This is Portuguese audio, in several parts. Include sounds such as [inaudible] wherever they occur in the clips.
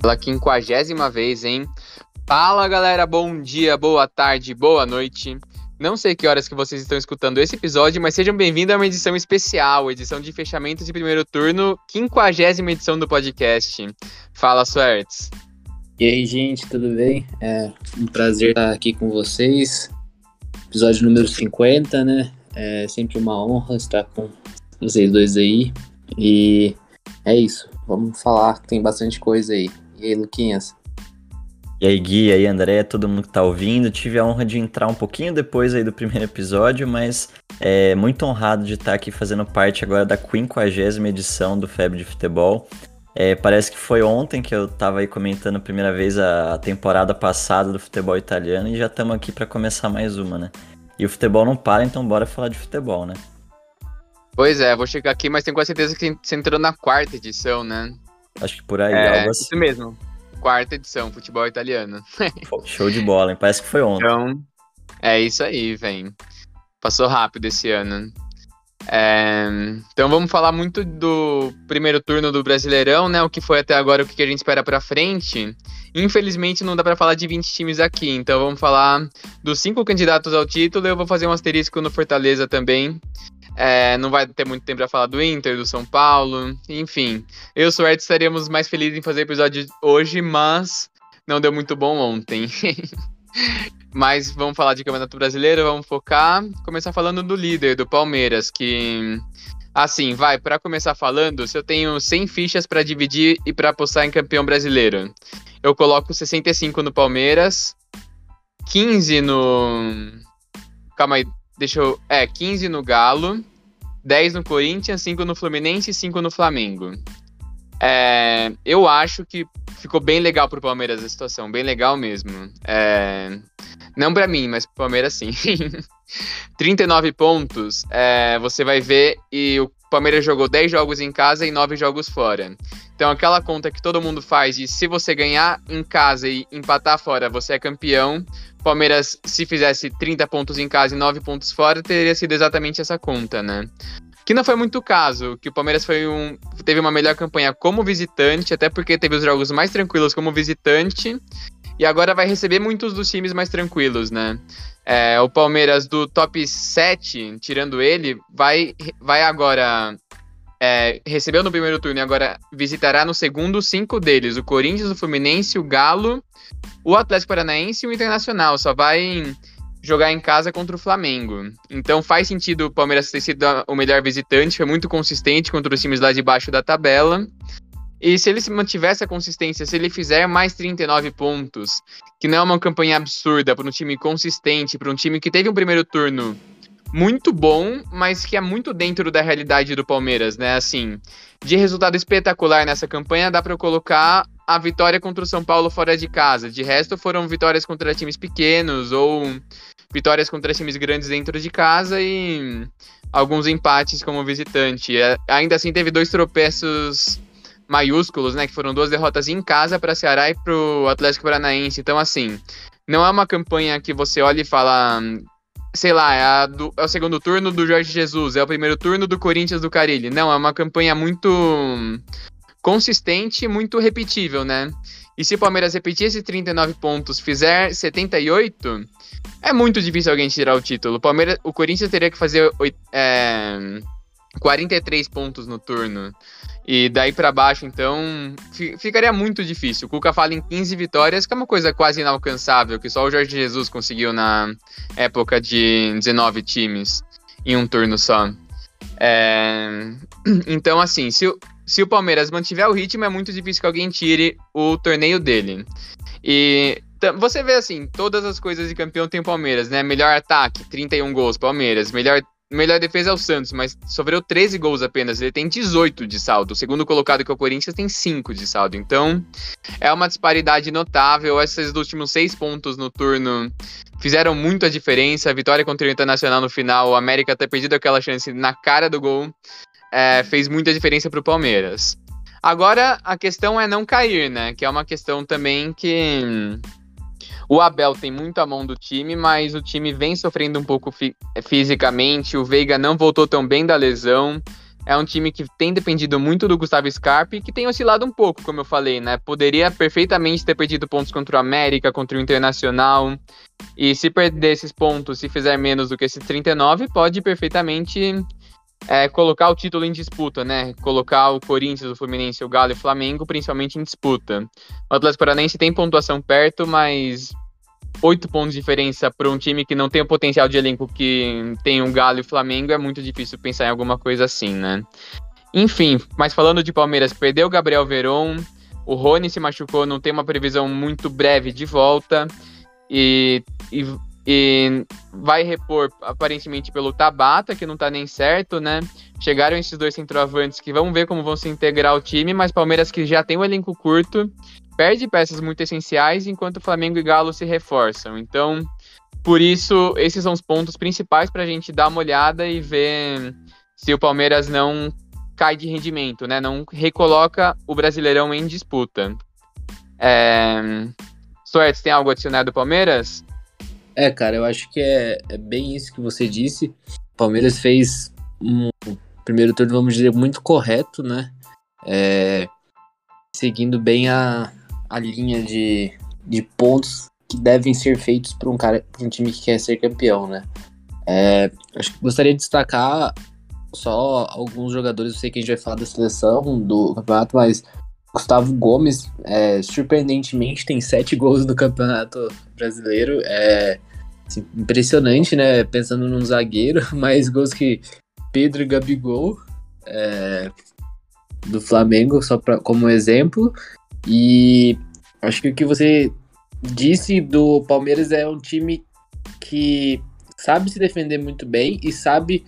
pela quinquagésima vez, hein? Fala galera, bom dia, boa tarde, boa noite. Não sei que horas que vocês estão escutando esse episódio, mas sejam bem-vindos a uma edição especial, edição de fechamento de primeiro turno, quinquagésima edição do podcast. Fala, Suertes. E aí, gente, tudo bem? É um prazer estar aqui com vocês. Episódio número 50, né? É sempre uma honra estar com vocês dois aí. E é isso. Vamos falar, tem bastante coisa aí. E aí, Luquinhas? E aí, Gui, e aí, André, todo mundo que tá ouvindo. Tive a honra de entrar um pouquinho depois aí do primeiro episódio, mas é muito honrado de estar aqui fazendo parte agora da 50 edição do Febre de Futebol. É, parece que foi ontem que eu tava aí comentando a primeira vez a, temporada passada do futebol italiano e já estamos aqui para começar mais uma, né? E o futebol não para, então bora falar de futebol, né? Pois é, vou chegar aqui, mas tenho quase certeza que você entrou na quarta edição, né? Acho que por aí, é, algo assim. Isso mesmo. Quarta edição, futebol italiano. [laughs] Show de bola, hein? Parece que foi ontem. Então, é isso aí, vem. Passou rápido esse ano. É, então vamos falar muito do primeiro turno do Brasileirão, né? O que foi até agora, o que a gente espera para frente. Infelizmente não dá para falar de 20 times aqui, então vamos falar dos cinco candidatos ao título. Eu vou fazer um asterisco no Fortaleza também. É, não vai ter muito tempo para falar do Inter, do São Paulo, enfim. Eu e o Suerte estaríamos mais felizes em fazer episódio hoje, mas não deu muito bom ontem. [laughs] mas vamos falar de Campeonato Brasileiro, vamos focar. Começar falando do líder, do Palmeiras, que. Assim, vai, para começar falando, se eu tenho 100 fichas para dividir e para apostar em campeão brasileiro, eu coloco 65 no Palmeiras, 15 no. Calma aí, Deixa eu. É, 15 no Galo, 10 no Corinthians, 5 no Fluminense e 5 no Flamengo. É, eu acho que ficou bem legal pro Palmeiras a situação, bem legal mesmo. É, não para mim, mas pro Palmeiras sim. [laughs] 39 pontos, é, você vai ver, e o Palmeiras jogou 10 jogos em casa e 9 jogos fora. Então aquela conta que todo mundo faz de se você ganhar em casa e empatar fora, você é campeão. Palmeiras, se fizesse 30 pontos em casa e 9 pontos fora, teria sido exatamente essa conta, né? Que não foi muito o caso, que o Palmeiras foi um, teve uma melhor campanha como visitante, até porque teve os jogos mais tranquilos como visitante, e agora vai receber muitos dos times mais tranquilos, né? É, o Palmeiras do top 7, tirando ele, vai, vai agora. É, recebeu no primeiro turno e agora visitará no segundo cinco deles: o Corinthians, o Fluminense, o Galo, o Atlético Paranaense e o Internacional só vai jogar em casa contra o Flamengo. Então faz sentido o Palmeiras ter sido o melhor visitante, foi muito consistente contra os times lá de baixo da tabela. E se ele se mantiver essa consistência, se ele fizer mais 39 pontos, que não é uma campanha absurda para um time consistente, para um time que teve um primeiro turno muito bom, mas que é muito dentro da realidade do Palmeiras, né? Assim, de resultado espetacular nessa campanha, dá para colocar a vitória contra o São Paulo fora de casa. De resto, foram vitórias contra times pequenos ou vitórias contra times grandes dentro de casa e alguns empates como visitante. É, ainda assim, teve dois tropeços maiúsculos, né? Que foram duas derrotas em casa para Ceará e para o Atlético Paranaense. Então, assim, não é uma campanha que você olha e fala sei lá, é, do, é, o segundo turno do Jorge Jesus, é o primeiro turno do Corinthians do Carilli. Não, é uma campanha muito consistente, muito repetível, né? E se o Palmeiras repetir esses 39 pontos, fizer 78, é muito difícil alguém tirar o título. O, Palmeiras, o Corinthians teria que fazer é, 43 pontos no turno. E daí para baixo, então, ficaria muito difícil. O Cuca fala em 15 vitórias, que é uma coisa quase inalcançável, que só o Jorge Jesus conseguiu na época de 19 times em um turno só. É... [clears throat] Então, assim, se, se o Palmeiras mantiver o ritmo, é muito difícil que alguém tire o torneio dele. E você vê assim, todas as coisas de campeão tem o Palmeiras, né? Melhor ataque, 31 gols, Palmeiras. Melhor, melhor defesa é o Santos, mas sofreu 13 gols apenas. Ele tem 18 de saldo. O segundo colocado, que é o Corinthians, tem 5 de saldo. Então, é uma disparidade notável. Esses últimos seis pontos no turno fizeram muito a diferença. A vitória contra o Internacional no final, o América ter perdido aquela chance na cara do gol é, fez muita diferença para o Palmeiras. Agora, a questão é não cair, né? Que é uma questão também que o Abel tem muito a mão do time, mas o time vem sofrendo um pouco fi fisicamente. O Veiga não voltou tão bem da lesão. é um time que tem dependido muito do Gustavo Scarpe, que tem oscilado um pouco, como eu falei, né? Poderia perfeitamente ter perdido pontos contra o América, contra o Internacional. E se perder esses pontos, se fizer menos do que esses 39, pode perfeitamente é, colocar o título em disputa, né? Colocar o Corinthians, o Fluminense, o Galo e o Flamengo, principalmente em disputa. O Atlético Paranaense tem pontuação perto, mas oito pontos de diferença para um time que não tem o potencial de elenco que tem o Galo e o Flamengo, é muito difícil pensar em alguma coisa assim, né? Enfim, mas falando de Palmeiras, perdeu o Gabriel Veron, o Rony se machucou, não tem uma previsão muito breve de volta e, e, e vai repor aparentemente pelo Tabata, que não tá nem certo, né? Chegaram esses dois centroavantes que vamos ver como vão se integrar ao time, mas Palmeiras que já tem um elenco curto perde peças muito essenciais, enquanto Flamengo e Galo se reforçam. Então, por isso, esses são os pontos principais para a gente dar uma olhada e ver se o Palmeiras não cai de rendimento, né? Não recoloca o Brasileirão em disputa. É... Tem algo adicionado do Palmeiras? É, cara, eu acho que é, é bem isso que você disse. O Palmeiras fez um primeiro turno, vamos dizer, muito correto, né? É, seguindo bem a, a linha de, de pontos que devem ser feitos para um cara, um time que quer ser campeão, né? É, acho que gostaria de destacar só alguns jogadores. Eu sei que a gente vai falar da seleção do campeonato, mas Gustavo Gomes, é, surpreendentemente, tem sete gols no campeonato brasileiro. É assim, impressionante, né? Pensando num zagueiro, [laughs] mais gols que Pedro e Gabigol é, do Flamengo, só pra, como exemplo. E acho que o que você disse do Palmeiras é um time que sabe se defender muito bem e sabe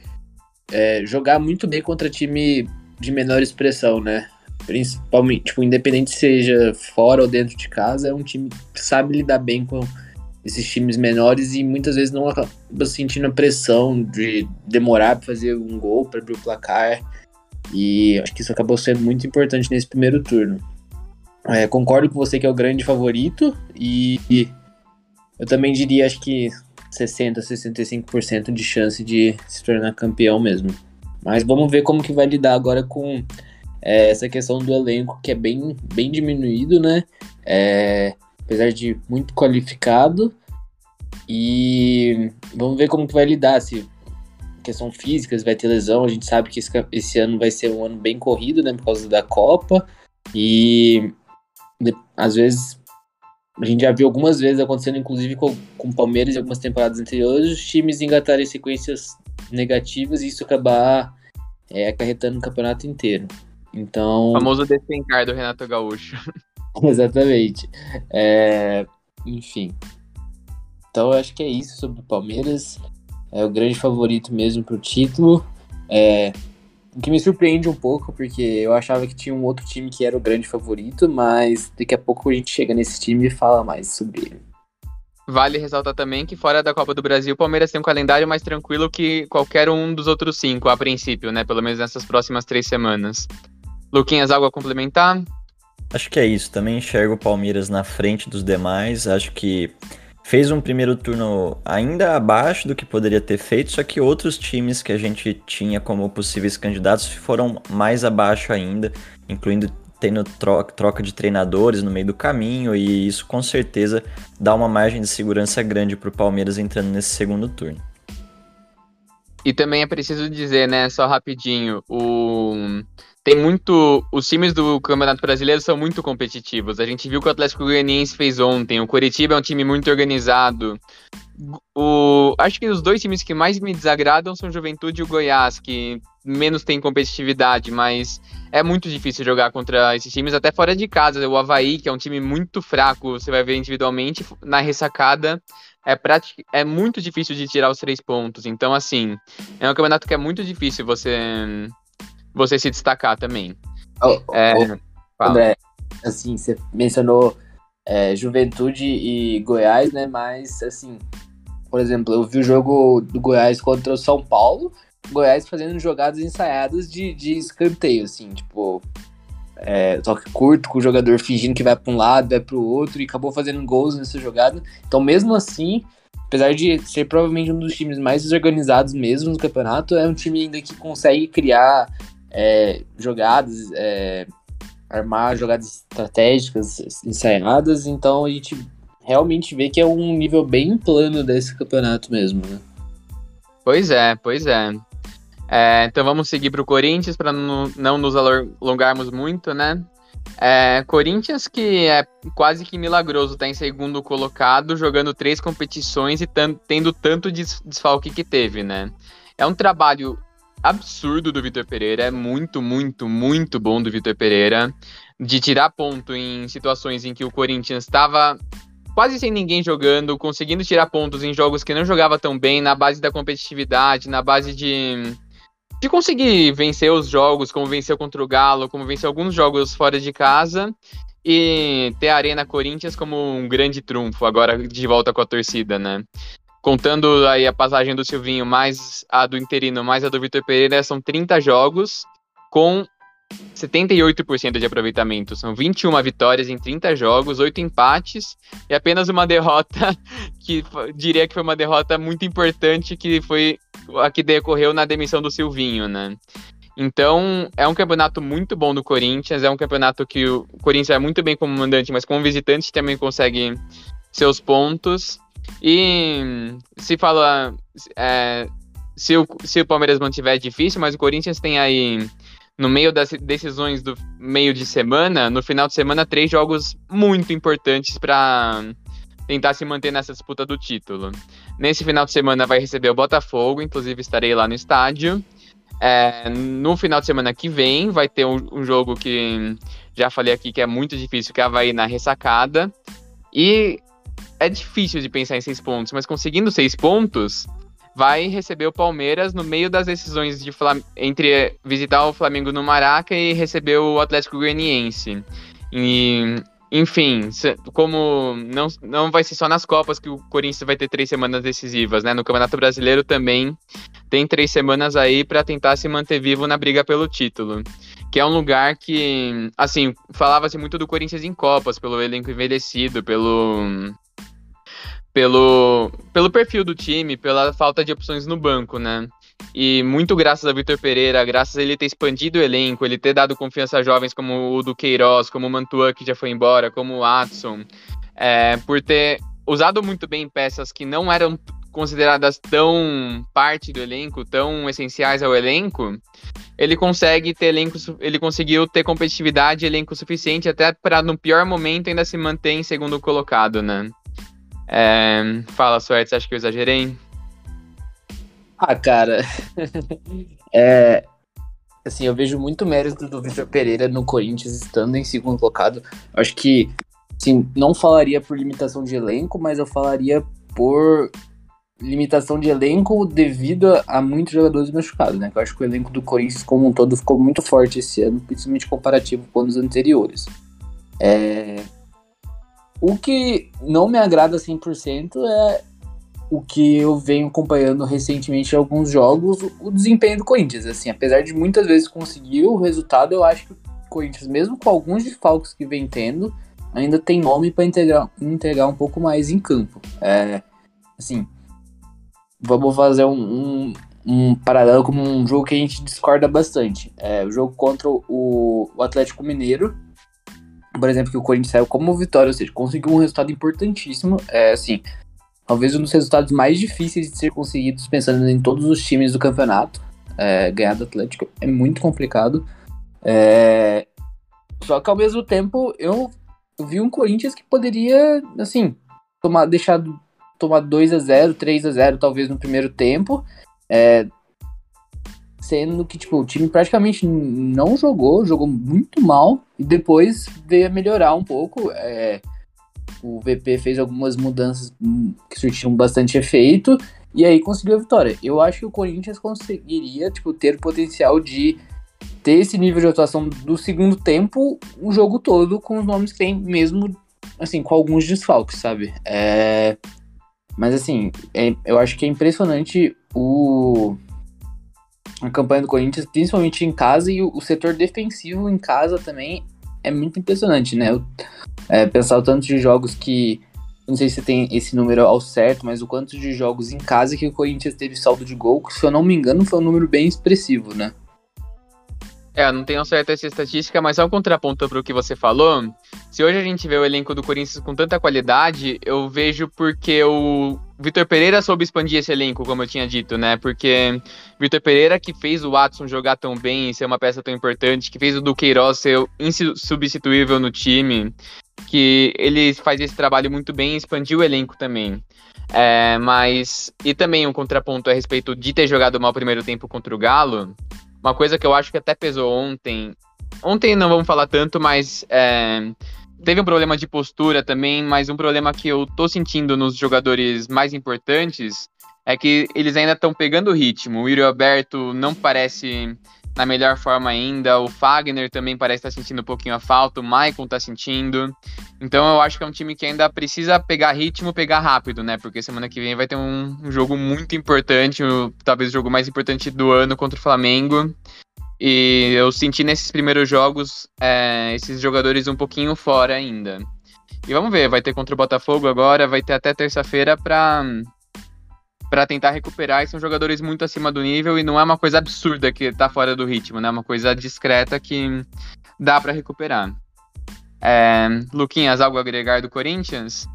é, jogar muito bem contra time de menor expressão, né? Principalmente, tipo, independente seja fora ou dentro de casa, é um time que sabe lidar bem com esses times menores e muitas vezes não acaba sentindo a pressão de demorar para fazer um gol, para abrir o placar. E acho que isso acabou sendo muito importante nesse primeiro turno. É, concordo com você que é o grande favorito e, e eu também diria, acho que 60, 65% de chance de se tornar campeão mesmo. Mas vamos ver como que vai lidar agora com é, essa questão do elenco que é bem, bem diminuído, né? É, apesar de muito qualificado. E vamos ver como que vai lidar, se questão física, se vai ter lesão. A gente sabe que esse, esse ano vai ser um ano bem corrido, né? Por causa da Copa. E às vezes a gente já viu algumas vezes acontecendo, inclusive com, com o Palmeiras em algumas temporadas anteriores, os times engatarem sequências negativas e isso acabar é, acarretando o campeonato inteiro. Então. O famoso despencar do Renato Gaúcho. [laughs] [laughs] Exatamente. É, enfim. Então eu acho que é isso sobre o Palmeiras. É o grande favorito mesmo pro título. É, o que me surpreende um pouco, porque eu achava que tinha um outro time que era o grande favorito, mas daqui a pouco a gente chega nesse time e fala mais sobre ele. Vale ressaltar também que fora da Copa do Brasil, o Palmeiras tem um calendário mais tranquilo que qualquer um dos outros cinco, a princípio, né? Pelo menos nessas próximas três semanas. Luquinhas, algo a complementar? Acho que é isso. Também enxergo o Palmeiras na frente dos demais. Acho que fez um primeiro turno ainda abaixo do que poderia ter feito, só que outros times que a gente tinha como possíveis candidatos foram mais abaixo ainda, incluindo tendo troca, de treinadores no meio do caminho, e isso com certeza dá uma margem de segurança grande para o Palmeiras entrando nesse segundo turno. E também é preciso dizer, né, só rapidinho, o tem muito. Os times do Campeonato Brasileiro são muito competitivos. A gente viu que o Atlético Goianiense fez ontem. O Curitiba é um time muito organizado. O, acho que os dois times que mais me desagradam são o Juventude e o Goiás, que menos tem competitividade, mas é muito difícil jogar contra esses times, até fora de casa. O Havaí, que é um time muito fraco, você vai ver individualmente, na ressacada é, pratic... é muito difícil de tirar os três pontos. Então, assim, é um campeonato que é muito difícil você você se destacar também. Oh, é, oh, André, assim, você mencionou é, Juventude e Goiás, né? Mas, assim, por exemplo, eu vi o jogo do Goiás contra o São Paulo, Goiás fazendo jogadas ensaiadas de, de escanteio, assim, tipo, é, toque curto, com o jogador fingindo que vai para um lado, vai para o outro, e acabou fazendo gols nessa jogada. Então, mesmo assim, apesar de ser provavelmente um dos times mais desorganizados mesmo no campeonato, é um time ainda que consegue criar é, jogadas, é, armar jogadas estratégicas ensaiadas, então a gente realmente vê que é um nível bem plano desse campeonato mesmo, né? Pois é, pois é. é então vamos seguir para o Corinthians para não, não nos alongarmos muito, né? É, Corinthians que é quase que milagroso, tá em segundo colocado, jogando três competições e tendo tanto desfalque que teve, né? É um trabalho absurdo do Vitor Pereira, é muito, muito, muito bom do Vitor Pereira, de tirar ponto em situações em que o Corinthians estava quase sem ninguém jogando, conseguindo tirar pontos em jogos que não jogava tão bem, na base da competitividade, na base de de conseguir vencer os jogos, como venceu contra o Galo, como venceu alguns jogos fora de casa, e ter a Arena Corinthians como um grande trunfo, agora de volta com a torcida, né? Contando aí a passagem do Silvinho, mais a do Interino, mais a do Vitor Pereira, são 30 jogos com 78% de aproveitamento. São 21 vitórias em 30 jogos, 8 empates e apenas uma derrota [laughs] que diria que foi uma derrota muito importante, que foi a que decorreu na demissão do Silvinho, né? Então, é um campeonato muito bom do Corinthians, é um campeonato que o Corinthians é muito bem como mandante, mas como visitante também consegue seus pontos. E se fala. É, se, o, se o Palmeiras mantiver é difícil, mas o Corinthians tem aí, no meio das decisões do meio de semana, no final de semana, três jogos muito importantes para tentar se manter nessa disputa do título. Nesse final de semana vai receber o Botafogo, inclusive estarei lá no estádio. É, no final de semana que vem vai ter um, um, jogo que já falei aqui que é muito difícil, que é a Havaí na ressacada. E é difícil de pensar em seis pontos, mas conseguindo seis pontos, vai receber o Palmeiras no meio das decisões de entre visitar o Flamengo no Maraca e receber o Atlético Goianiense. E, enfim, como não, não vai ser só nas Copas que o Corinthians vai ter três semanas decisivas, né? No Campeonato Brasileiro também tem três semanas aí para tentar se manter vivo na briga pelo título. Que é um lugar que, assim, falava-se muito do Corinthians em Copas, pelo elenco envelhecido, pelo pelo, pelo perfil do time, pela falta de opções no banco, né? E muito graças a Vitor Pereira, graças a ele ter expandido o elenco, ele ter dado confiança a jovens como o do Queiroz, como o Mantua, que já foi embora, como o Atson, é, por ter usado muito bem peças que não eram consideradas tão parte do elenco, tão essenciais ao elenco, ele consegue ter elenco, ele conseguiu ter competitividade elenco suficiente até para no pior momento ainda se manter em segundo colocado, né? É, fala, Suerte, acha que eu exagerei? Ah, cara. [laughs] é, assim, eu vejo muito mérito do Vitor Pereira no Corinthians estando em segundo colocado. Acho que, assim, não falaria por limitação de elenco, mas eu falaria por limitação de elenco devido a, a muitos jogadores machucados, né? Eu acho que o elenco do Corinthians como um todo ficou muito forte esse ano, principalmente comparativo com os anteriores. É, o que não me agrada 100% é o que eu venho acompanhando recentemente em alguns jogos, o desempenho do Corinthians. Assim, apesar de muitas vezes conseguir o resultado, eu acho que o Corinthians, mesmo com alguns desfalques que vem tendo, ainda tem nome para entregar, entregar um pouco mais em campo. É, assim, vamos fazer um, um, um, paralelo com um jogo que a gente discorda bastante. É, o jogo contra o, o Atlético Mineiro, por exemplo, que o Corinthians saiu como vitória, ou seja, conseguiu um resultado importantíssimo. É assim, talvez um dos resultados mais difíceis de ser conseguidos pensando em todos os times do campeonato. É, ganhar do Atlético é muito complicado. É, só que ao mesmo tempo eu, vi um Corinthians que poderia, assim, tomar, deixar tomar 2 a 0 3 a 0 talvez no primeiro tempo. É, sendo que tipo, o time praticamente não jogou, jogou muito mal e depois veio a melhorar um pouco. É, o VP fez algumas mudanças que surtiram bastante efeito e aí conseguiu a vitória. Eu acho que o Corinthians conseguiria tipo, ter o potencial de ter esse nível de atuação do segundo tempo o jogo todo com os nomes que tem, mesmo assim, com alguns desfalques, sabe? É... Mas assim, é, eu acho que é impressionante o, a campanha do Corinthians, principalmente em casa, e o, o setor defensivo em casa também é muito impressionante, né? Eu, é, pensar o tanto de jogos que. Não sei se tem esse número ao certo, mas o quanto de jogos em casa que o Corinthians teve saldo de gol, que se eu não me engano foi um número bem expressivo, né? É, não tenho certa essa estatística, mas só um contraponto para o que você falou. Se hoje a gente vê o elenco do Corinthians com tanta qualidade, eu vejo porque o Vitor Pereira soube expandir esse elenco, como eu tinha dito, né? Porque Vitor Pereira que fez o Watson jogar tão bem e ser uma peça tão importante, que fez o Duqueiroz ser insubstituível no time, que ele faz esse trabalho muito bem e expandiu o elenco também. É, mas. E também um contraponto a respeito de ter jogado mal o primeiro tempo contra o Galo. Uma coisa que eu acho que até pesou ontem. Ontem não vamos falar tanto, mas é, teve um problema de postura também, mas um problema que eu tô sentindo nos jogadores mais importantes é que eles ainda estão pegando o ritmo. O Yuri Alberto não parece na melhor forma ainda. O Fagner também parece estar sentindo um pouquinho a falta, o Maicon está sentindo. Então eu acho que é um time que ainda precisa pegar ritmo, pegar rápido, né? Porque semana que vem vai ter um, um jogo muito importante, o, talvez o jogo mais importante do ano contra o Flamengo. E eu senti nesses primeiros jogos é, esses jogadores um pouquinho fora ainda. E vamos ver, vai ter contra o Botafogo agora, vai ter até terça-feira para para tentar recuperar e são jogadores muito acima do nível e não é uma coisa absurda que tá fora do ritmo, né? É uma coisa discreta que dá para recuperar. É, Luquinhas, algo a agregar do Corinthians?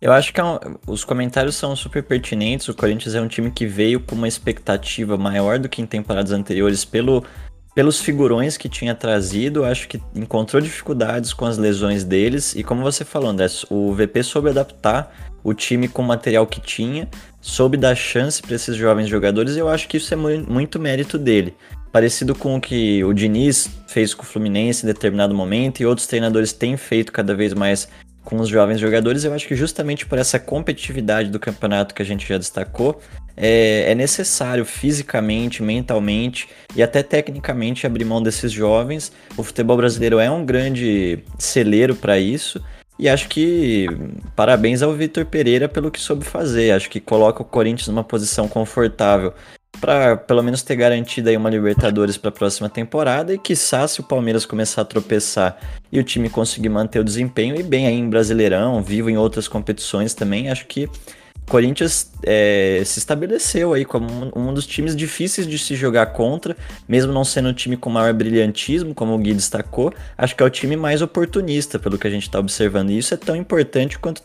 Eu acho que é um, os comentários são super pertinentes. O Corinthians é um time que veio com uma expectativa maior do que em temporadas anteriores pelo, pelos figurões que tinha trazido. Acho que encontrou dificuldades com as lesões deles. E como você falou, o VP soube adaptar o time com o material que tinha, soube dar chance para esses jovens jogadores, e eu acho que isso é muito mérito dele. Parecido com o que o Diniz fez com o Fluminense em determinado momento e outros treinadores têm feito cada vez mais com os jovens jogadores, eu acho que justamente por essa competitividade do campeonato que a gente já destacou, é, é, necessário fisicamente, mentalmente e até tecnicamente abrir mão desses jovens. O futebol brasileiro é um grande celeiro para isso e acho que parabéns ao Vitor Pereira pelo que soube fazer. Acho que coloca o Corinthians numa posição confortável para pelo menos ter garantido aí uma Libertadores para a próxima temporada e quiçá se o Palmeiras começar a tropeçar e o time conseguir manter o desempenho e bem aí em Brasileirão, vivo em outras competições também, acho que Corinthians é, se estabeleceu aí como um, dos times difíceis de se jogar contra, mesmo não sendo um time com maior brilhantismo, como o Gui destacou, acho que é o time mais oportunista, pelo que a gente está observando. E isso é tão importante quanto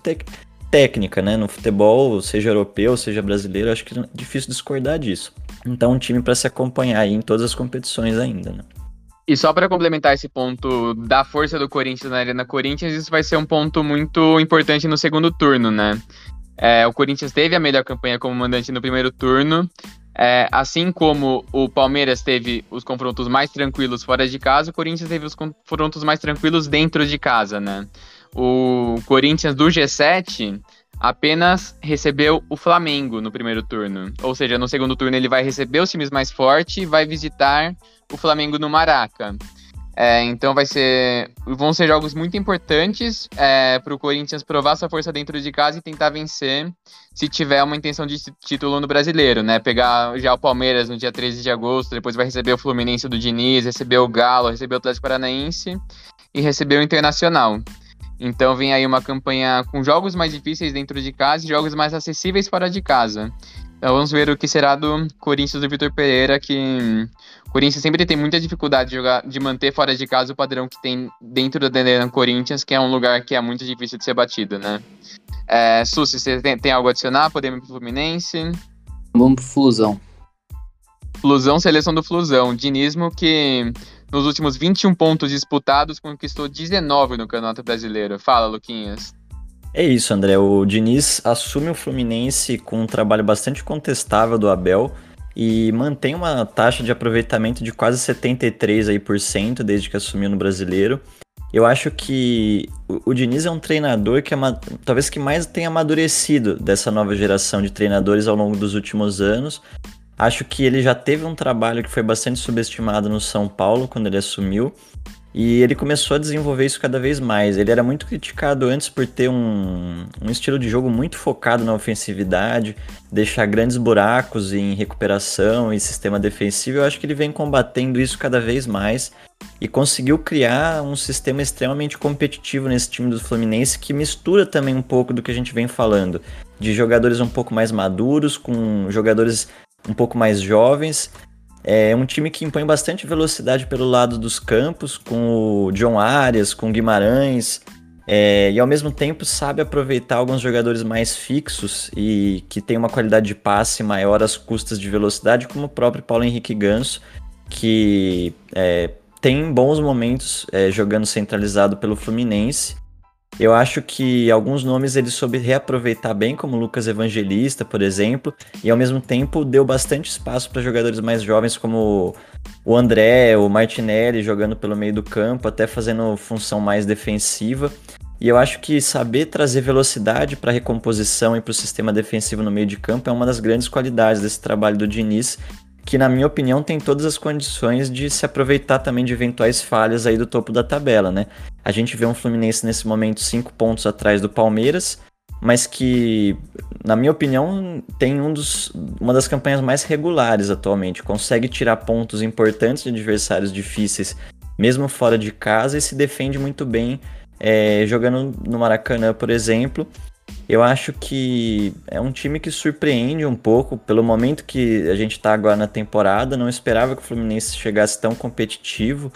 técnica, né? No futebol, seja europeu, seja brasileiro, acho que é difícil discordar disso. Então, um time para se acompanhar aí em todas as competições ainda, né? E só para complementar esse ponto da força do Corinthians na Arena Corinthians, isso vai ser um ponto muito importante no segundo turno, né? É, o Corinthians teve a melhor campanha como mandante no primeiro turno. É, assim como o Palmeiras teve os confrontos mais tranquilos fora de casa, o Corinthians teve os confrontos mais tranquilos dentro de casa, né? O Corinthians do G7 apenas recebeu o Flamengo no primeiro turno. Ou seja, no segundo turno ele vai receber os times mais fortes e vai visitar o Flamengo no Maraca. É, então vai ser, vão ser jogos muito importantes é, para o Corinthians provar sua força dentro de casa e tentar vencer se tiver uma intenção de título no brasileiro, né? Pegar já o Palmeiras no dia 13 de agosto, depois vai receber o Fluminense do Diniz, receber o Galo, receber o Atlético Paranaense e receber o Internacional. Então vem aí uma campanha com jogos mais difíceis dentro de casa e jogos mais acessíveis fora de casa. Então vamos ver o que será do Corinthians do Vitor Pereira, que o Corinthians sempre tem muita dificuldade de, jogar, de manter fora de casa o padrão que tem dentro do Arena Corinthians, que é um lugar que é muito difícil de ser batido, né? É, Susi, você tem, tem algo a adicionar? Podemos ir pro Fluminense? Vamos pro Flusão. Flusão, seleção do Flusão. Dinismo que nos últimos 21 pontos disputados conquistou 19 no Campeonato Brasileiro. Fala, Luquinhas. É isso, André. O Diniz assume o Fluminense com um trabalho bastante contestável do Abel e mantém uma taxa de aproveitamento de quase 73% aí por cento desde que assumiu no Brasileiro. Eu acho que o, Diniz é um treinador que é, talvez que mais tenha amadurecido dessa nova geração de treinadores ao longo dos últimos anos. Acho que ele já teve um trabalho que foi bastante subestimado no São Paulo quando ele assumiu e ele começou a desenvolver isso cada vez mais. Ele era muito criticado antes por ter um, um estilo de jogo muito focado na ofensividade, deixar grandes buracos em recuperação e sistema defensivo. Eu acho que ele vem combatendo isso cada vez mais e conseguiu criar um sistema extremamente competitivo nesse time do Fluminense que mistura também um pouco do que a gente vem falando, de jogadores um pouco mais maduros com jogadores um pouco mais jovens É um time que impõe bastante velocidade pelo lado dos campos, com o John Arias, com o Guimarães, é, e ao mesmo tempo sabe aproveitar alguns jogadores mais fixos e que tem uma qualidade de passe maior às custas de velocidade, como o próprio Paulo Henrique Ganso, que é, tem bons momentos é, jogando centralizado pelo Fluminense. Eu acho que alguns nomes ele soube reaproveitar bem, como Lucas Evangelista, por exemplo, e ao mesmo tempo deu bastante espaço para jogadores mais jovens como o André, o Martinelli jogando pelo meio do campo, até fazendo função mais defensiva. E eu acho que saber trazer velocidade para a recomposição e para o sistema defensivo no meio de campo é uma das grandes qualidades desse trabalho do Diniz, que na minha opinião tem todas as condições de se aproveitar também de eventuais falhas aí do topo da tabela, né? A gente vê um Fluminense nesse momento cinco pontos atrás do Palmeiras, mas que, na minha opinião, tem um dos, uma das campanhas mais regulares atualmente. Consegue tirar pontos importantes de adversários difíceis, mesmo fora de casa, e se defende muito bem é, jogando no Maracanã, por exemplo. Eu acho que é um time que surpreende um pouco pelo momento que a gente está agora na temporada. Não esperava que o Fluminense chegasse tão competitivo,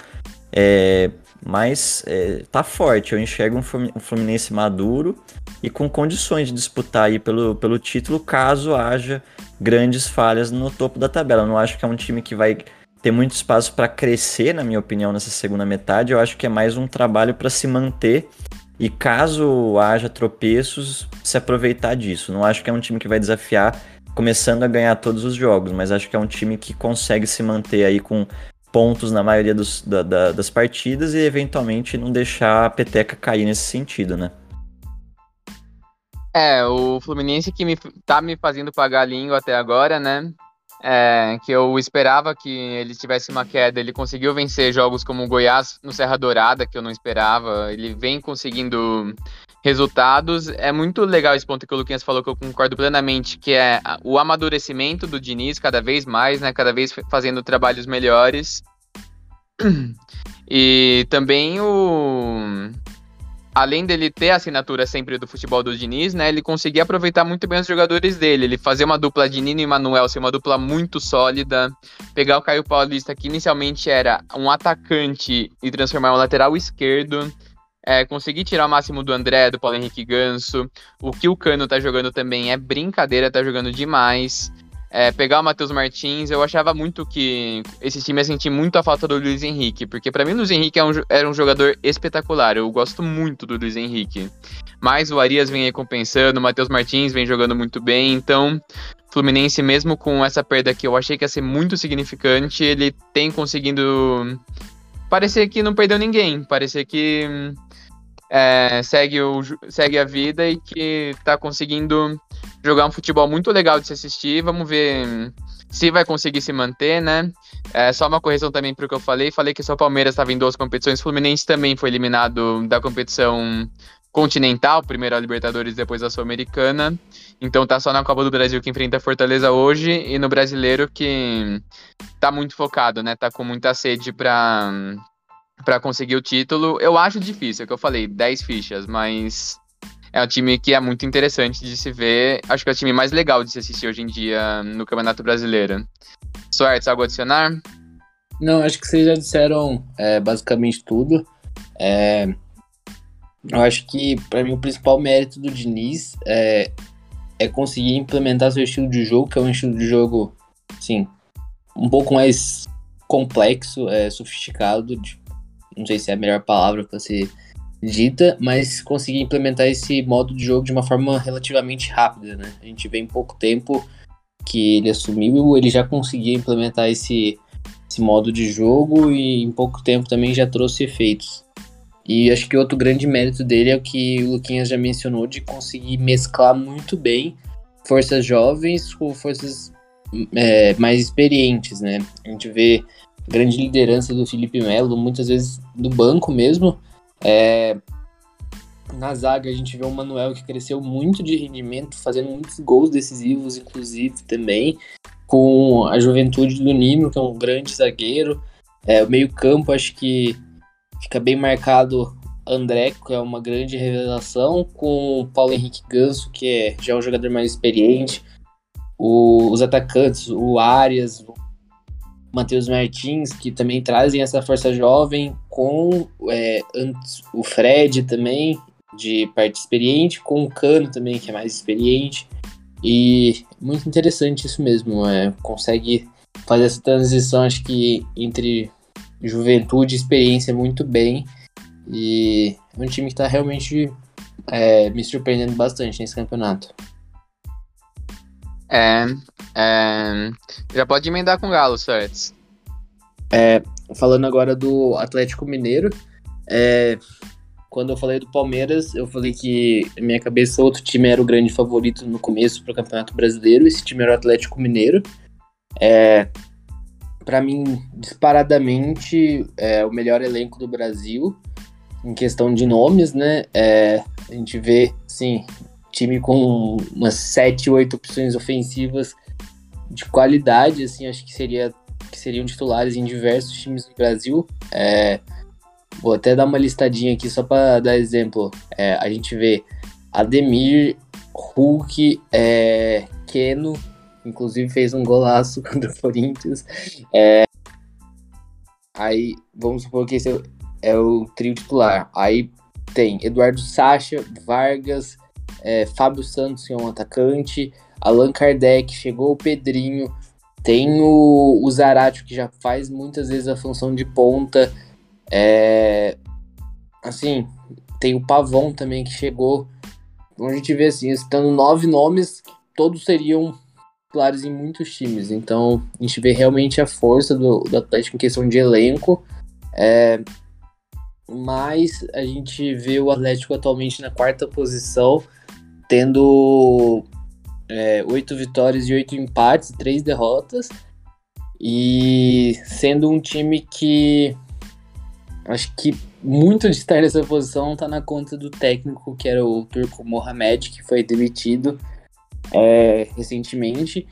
é, mas é, tá forte. Eu enxergo um Fluminense maduro e com condições de disputar aí pelo, pelo título caso haja grandes falhas no topo da tabela. Não acho que é um time que vai ter muito espaço para crescer, na minha opinião, nessa segunda metade. Eu acho que é mais um trabalho para se manter e caso haja tropeços, se aproveitar disso. Não acho que é um time que vai desafiar começando a ganhar todos os jogos, mas acho que é um time que consegue se manter aí com pontos na maioria dos, da, da, das partidas e eventualmente não deixar a peteca cair nesse sentido, né? É, o Fluminense que me, tá me fazendo pagar a língua até agora, né? É, que eu esperava que ele tivesse uma queda. Ele conseguiu vencer jogos como o Goiás no Serra Dourada, que eu não esperava. Ele vem conseguindo resultados. É muito legal esse ponto que o Luquinhas falou, que eu concordo plenamente, que é o amadurecimento do Diniz cada vez mais, né? Cada vez fazendo trabalhos melhores. [clears throat] E também o, além dele ter a assinatura sempre do futebol do Diniz, né, ele conseguia aproveitar muito bem os jogadores dele. Ele fazia uma dupla de Nino e Manuel ser uma dupla muito sólida. Pegar o Caio Paulista, que inicialmente era um atacante, e transformar em um lateral esquerdo. É, conseguir tirar o máximo do André, do Paulo Henrique Ganso. O que o Cano tá jogando também é brincadeira, tá jogando demais é, pegar o Matheus Martins, eu achava muito que esse time ia sentir muito a falta do Luiz Henrique, porque para mim o Luiz Henrique é um, era um jogador espetacular, eu gosto muito do Luiz Henrique. Mas o Arias vem aí compensando, o Matheus Martins vem jogando muito bem, então Fluminense, mesmo com essa perda que eu achei que ia ser muito significante, ele tem conseguido parecer que não perdeu ninguém, parecer que é, segue, o, segue a vida e que tá conseguindo jogar um futebol muito legal de se assistir. Vamos ver se vai conseguir se manter, né? É, só uma correção também para o que eu falei. Falei que só o Palmeiras estava em duas competições. O Fluminense também foi eliminado da competição continental, primeiro a Libertadores, depois a Sul-Americana. Então tá só na Copa do Brasil que enfrenta a Fortaleza hoje e no Brasileiro que tá muito focado, né? Tá com muita sede para para conseguir o título. Eu acho difícil, é o que eu falei, 10 fichas, mas é um time que é muito interessante de se ver. Acho que é o time mais legal de se assistir hoje em dia no Campeonato Brasileiro. Soares, algo a adicionar? Não, acho que vocês já disseram é, basicamente tudo. É, eu acho que, para mim, o principal mérito do Diniz é, é conseguir implementar seu estilo de jogo, que é um estilo de jogo, assim, um pouco mais complexo, é, sofisticado, de não sei se é a melhor palavra para ser dita, mas conseguir implementar esse modo de jogo de uma forma relativamente rápida, né? A gente vê em pouco tempo que ele assumiu, ele já conseguia implementar esse, esse modo de jogo e em pouco tempo também já trouxe efeitos. E acho que outro grande mérito dele é o que o Luquinhas já mencionou, de conseguir mesclar muito bem forças jovens com forças é, mais experientes, né? A gente vê grande liderança do Felipe Melo, muitas vezes do banco mesmo. É, na zaga a gente vê o Manuel que cresceu muito de rendimento, fazendo muitos gols decisivos, inclusive também, com a juventude do Nino, que é um grande zagueiro. É, o meio-campo acho que fica bem marcado André, que é uma grande revelação, com o Paulo Henrique Ganso, que é já é um jogador mais experiente. O, os atacantes, o Arias, Matheus Martins, que também trazem essa força jovem, com é, o Fred também, de parte experiente, com o Cano também, que é mais experiente. E muito interessante isso mesmo, é, consegue fazer essa transição, acho que entre juventude e experiência muito bem. E é um time que está realmente é, me surpreendendo bastante nesse campeonato. É, é, já pode emendar com o Galo, certo? É, falando agora do Atlético Mineiro, é, quando eu falei do Palmeiras, eu falei que na minha cabeça outro time era o grande favorito no começo para o Campeonato Brasileiro. Esse time era o Atlético Mineiro. É, para mim, disparadamente, é o melhor elenco do Brasil em questão de nomes, né? É, a gente vê, sim, time com umas 7, 8 opções ofensivas de qualidade, assim, acho que seria que seriam titulares em diversos times do Brasil. É, Vou até dar uma listadinha aqui só para dar exemplo. É, a gente vê Ademir, Hulk, é, Keno, inclusive fez um golaço [laughs] contra o Corinthians. É, aí, vamos supor que esse é o trio titular. Aí tem Eduardo Sacha, Vargas, é, Fábio Santos, é um atacante, Allan Kardec, chegou o Pedrinho, tem o, o que já faz muitas vezes a função de ponta. É, assim, tem o Pavon também que chegou. Então a gente vê assim, estando nove nomes, todos seriam titulares em muitos times. Então a gente vê realmente a força do, do Atlético em questão de elenco. É, mas a gente vê o Atlético atualmente na quarta posição, tendo é, oito vitórias e oito empates, três derrotas, e sendo um time que Acho que muito de estar nessa posição está na conta do técnico, que era o turco Mohamed, que foi demitido é, recentemente,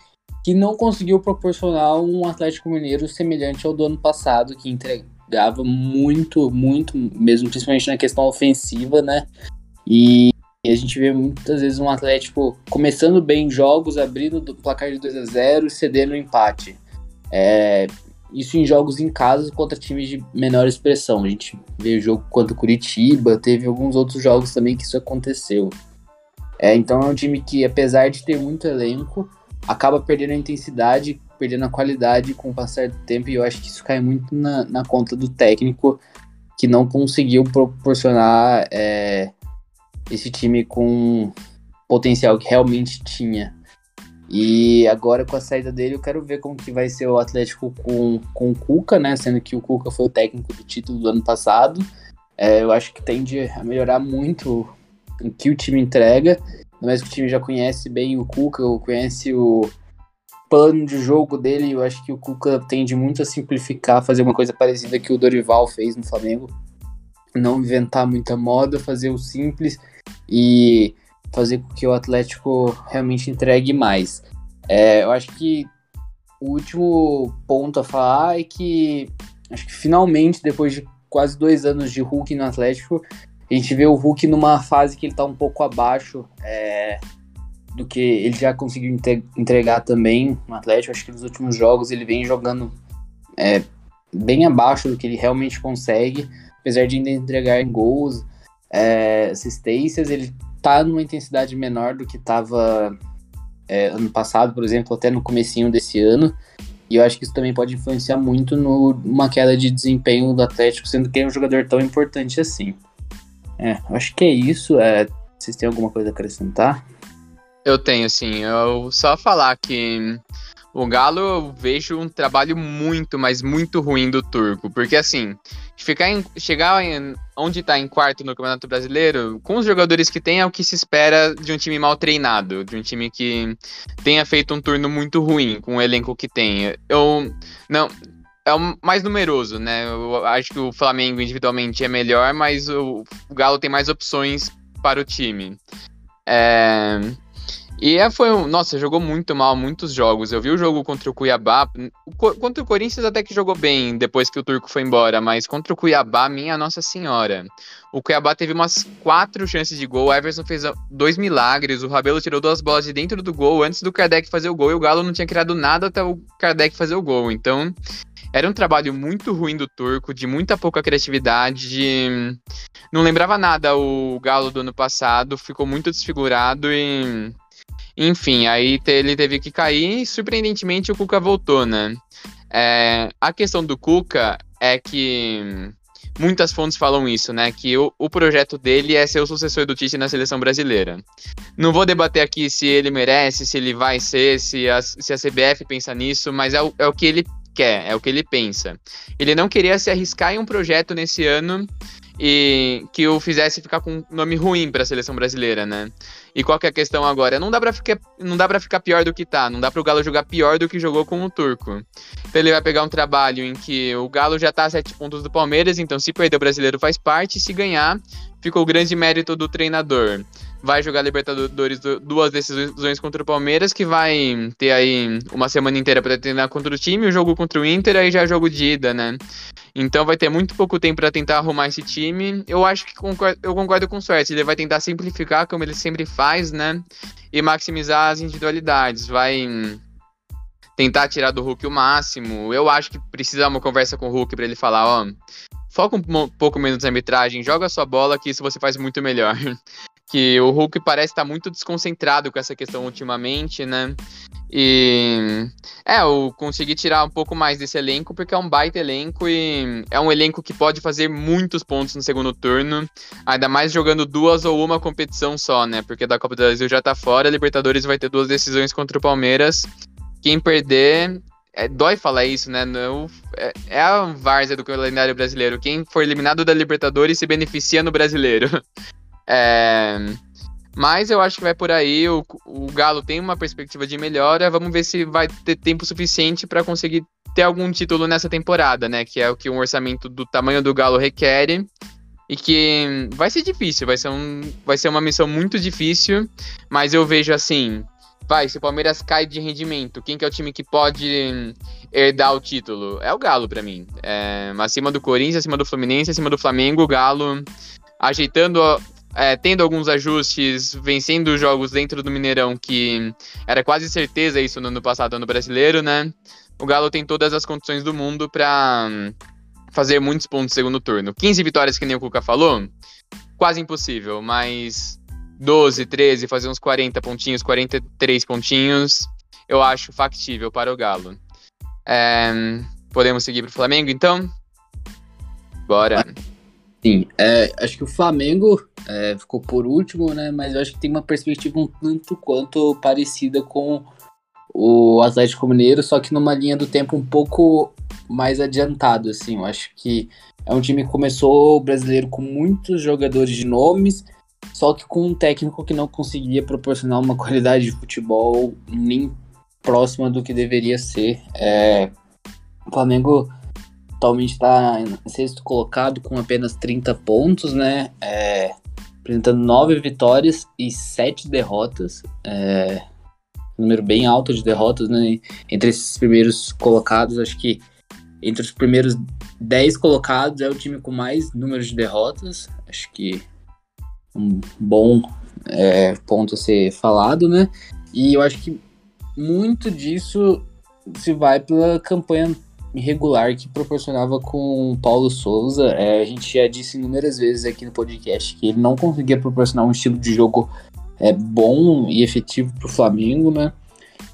que não conseguiu proporcionar um Atlético Mineiro semelhante ao do ano passado, que entregava muito, muito, mesmo principalmente na questão ofensiva, né? E a gente vê muitas vezes um Atlético começando bem jogos, abrindo o placar de 2 a 0 e cedendo o empate. É, isso em jogos em casa contra times de menor expressão. A gente vê o jogo contra o Curitiba, teve alguns outros jogos também que isso aconteceu. É, então é um time que, apesar de ter muito elenco, acaba perdendo a intensidade, perdendo a qualidade com o passar do tempo, e eu acho que isso cai muito na, na conta do técnico, que não conseguiu proporcionar é, esse time com potencial que realmente tinha. E agora com a saída dele, eu quero ver como que vai ser o Atlético com, com o Cuca, né? Sendo que o Cuca foi o técnico do título do ano passado. É, eu acho que tende a melhorar muito o que o time entrega. Mas que o time já conhece bem o Cuca, conhece o plano de jogo dele. Eu acho que o Cuca tende muito a simplificar, fazer uma coisa parecida que o Dorival fez no Flamengo. Não inventar muita moda, fazer o simples e fazer com que o Atlético realmente entregue mais. É, eu acho que o último ponto a falar é que acho que finalmente, depois de quase dois anos de Hulk no Atlético, a gente vê o Hulk numa fase que ele está um pouco abaixo é, do que ele já conseguiu entregar também no Atlético. Acho que nos últimos jogos ele vem jogando é, bem abaixo do que ele realmente consegue, apesar de ainda entregar em gols, é, assistências, ele tá numa intensidade menor do que estava é, ano passado, por exemplo, até no comecinho desse ano. E eu acho que isso também pode influenciar muito numa queda de desempenho do Atlético, sendo que é um jogador tão importante assim. É, acho que é isso. É, vocês têm alguma coisa a acrescentar? Eu tenho, sim. Eu só falar que o Galo eu vejo um trabalho muito, mas muito ruim do Turco. Porque assim, ficar em, chegar em, onde tá em quarto no Campeonato Brasileiro, com os jogadores que tem, é o que se espera de um time mal treinado, de um time que tenha feito um turno muito ruim com o elenco que tem. Eu. Não. É o mais numeroso, né? Eu acho que o Flamengo individualmente é melhor, mas o, o Galo tem mais opções para o time. É. E é, foi um. Nossa, jogou muito mal muitos jogos. Eu vi o jogo contra o Cuiabá. Contra o Corinthians até que jogou bem depois que o Turco foi embora, mas contra o Cuiabá, minha Nossa Senhora. O Cuiabá teve umas quatro chances de gol. O Everson fez dois milagres. O Rabelo tirou duas bolas de dentro do gol antes do Kardec fazer o gol. E o Galo não tinha criado nada até o Kardec fazer o gol. Então, era um trabalho muito ruim do Turco, de muita pouca criatividade. De... Não lembrava nada o Galo do ano passado. Ficou muito desfigurado e enfim, aí ele teve que cair e, surpreendentemente, o Cuca voltou, né? É, a questão do Cuca é que muitas fontes falam isso, né? Que o, o, projeto dele é ser o sucessor do Tite na seleção brasileira. Não vou debater aqui se ele merece, se ele vai ser, se a, se a CBF pensa nisso, mas é o, é o que ele quer, é o que ele pensa. Ele não queria se arriscar em um projeto nesse ano e que o fizesse ficar com um nome ruim para a seleção brasileira, né? E qual que é a questão agora? Não dá para ficar, não dá para ficar pior do que tá, não dá para o Galo jogar pior do que jogou com o Turco. Então ele vai pegar um trabalho em que o Galo já tá a sete pontos do Palmeiras, então se perder o brasileiro faz parte, se ganhar, ficou o grande mérito do treinador. Vai jogar Libertadores duas decisões contra o Palmeiras, que vai ter aí uma semana inteira para treinar contra o time, o jogo contra o Inter, aí já é jogo de ida, né? Então vai ter muito pouco tempo para tentar arrumar esse time. Eu acho que concordo, eu concordo com o Suéter. Ele vai tentar simplificar, como ele sempre faz, né? E maximizar as individualidades. Vai tentar tirar do Hulk o máximo. Eu acho que precisa uma conversa com o Hulk para ele falar, ó, foca um pouco menos na arbitragem, joga a sua bola que isso você faz muito melhor. Que o Hulk parece estar muito desconcentrado com essa questão ultimamente, né? E é, eu consegui tirar um pouco mais desse elenco porque é um baita elenco e é um elenco que pode fazer muitos pontos no segundo turno, ainda mais jogando duas ou uma competição só, né? Porque da Copa do Brasil já tá fora, a Libertadores vai ter duas decisões contra o Palmeiras. Quem perder é, dói falar isso, né? Não, é, é a várzea do calendário brasileiro. Quem for eliminado da Libertadores se beneficia no brasileiro. [laughs] É, mas eu acho que vai por aí. O, o Galo tem uma perspectiva de melhora. Vamos ver se vai ter tempo suficiente para conseguir ter algum título nessa temporada, né? Que é o que um orçamento do tamanho do Galo requer. E que vai ser difícil, vai ser, um, vai ser uma missão muito difícil. Mas eu vejo assim: vai, se o Palmeiras cai de rendimento, quem que é o time que pode herdar o título? É o Galo para mim. É, acima do Corinthians, acima do Fluminense, acima do Flamengo, o Galo ajeitando, é, tendo alguns ajustes, vencendo jogos dentro do Mineirão, que era quase certeza isso no ano passado no brasileiro, né? O Galo tem todas as condições do mundo para fazer muitos pontos no segundo turno. 15 vitórias, que nem o Cuca falou, quase impossível, mas 12, 13, fazer uns 40 pontinhos, 43 pontinhos, eu acho factível para o Galo. É, podemos seguir para o Flamengo, então? Bora. Sim, é, acho que o Flamengo é, ficou por último, né? Mas eu acho que tem uma perspectiva um tanto quanto parecida com o Atlético Mineiro, só que numa linha do tempo um pouco mais adiantado, assim. Eu acho que é um time que começou o brasileiro com muitos jogadores de nomes, só que com um técnico que não conseguia proporcionar uma qualidade de futebol nem próxima do que deveria ser. É, o Flamengo atualmente está em sexto colocado com apenas 30 pontos, né? É, apresentando nove vitórias e sete derrotas. É, número bem alto de derrotas, né? Entre esses primeiros colocados, acho que entre os primeiros dez colocados é o time com mais número de derrotas. Acho que um bom é, ponto a ser falado, né? E eu acho que muito disso se vai pela campanha irregular que proporcionava com o Paulo Souza. É, a gente já disse inúmeras vezes aqui no podcast que ele não conseguia proporcionar um estilo de jogo é, bom e efetivo para o Flamengo, né?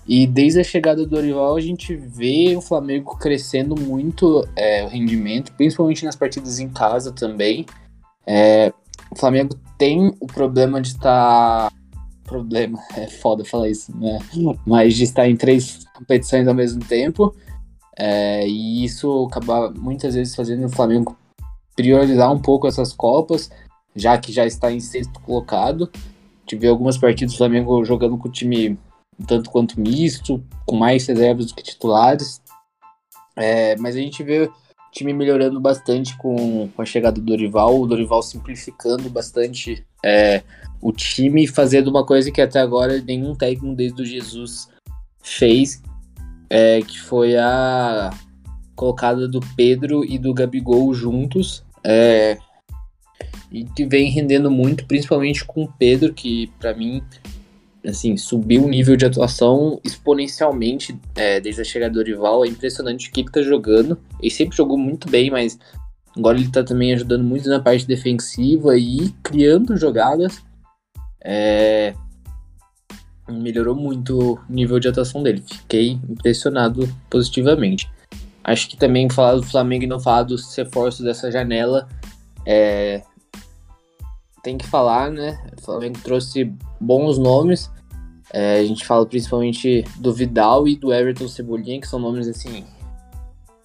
E desde a chegada do Dorival, a gente vê o Flamengo crescendo muito é, o rendimento, principalmente nas partidas em casa também. É, o Flamengo tem o problema de estar. [laughs] Problema, é foda falar isso, né? Mas de estar em três competições ao mesmo tempo. É, e isso acaba muitas vezes fazendo o Flamengo priorizar um pouco essas Copas, já que já está em sexto colocado. Tive algumas partidas do Flamengo jogando com o time tanto quanto misto, com mais reservas do que titulares. É, mas a gente vê time melhorando bastante com, com a chegada do Dorival, o Dorival simplificando bastante é, o time, fazendo uma coisa que até agora nenhum técnico desde o Jesus fez, é, que foi a colocada do Pedro e do Gabigol juntos. É, e que vem rendendo muito, principalmente com o Pedro, que para mim assim, subiu o nível de atuação exponencialmente é, desde a chegada do Dorival. É impressionante o que ele tá jogando. Ele sempre jogou muito bem, mas agora ele tá também ajudando muito na parte defensiva e criando jogadas. É, melhorou muito o nível de atuação dele. Fiquei impressionado positivamente. Acho que também falar do Flamengo e não falar dos reforços dessa janela é, tem que falar, né? O Flamengo trouxe bons nomes. É, a gente fala principalmente do Vidal e do Everton Cebolinha, que são nomes assim.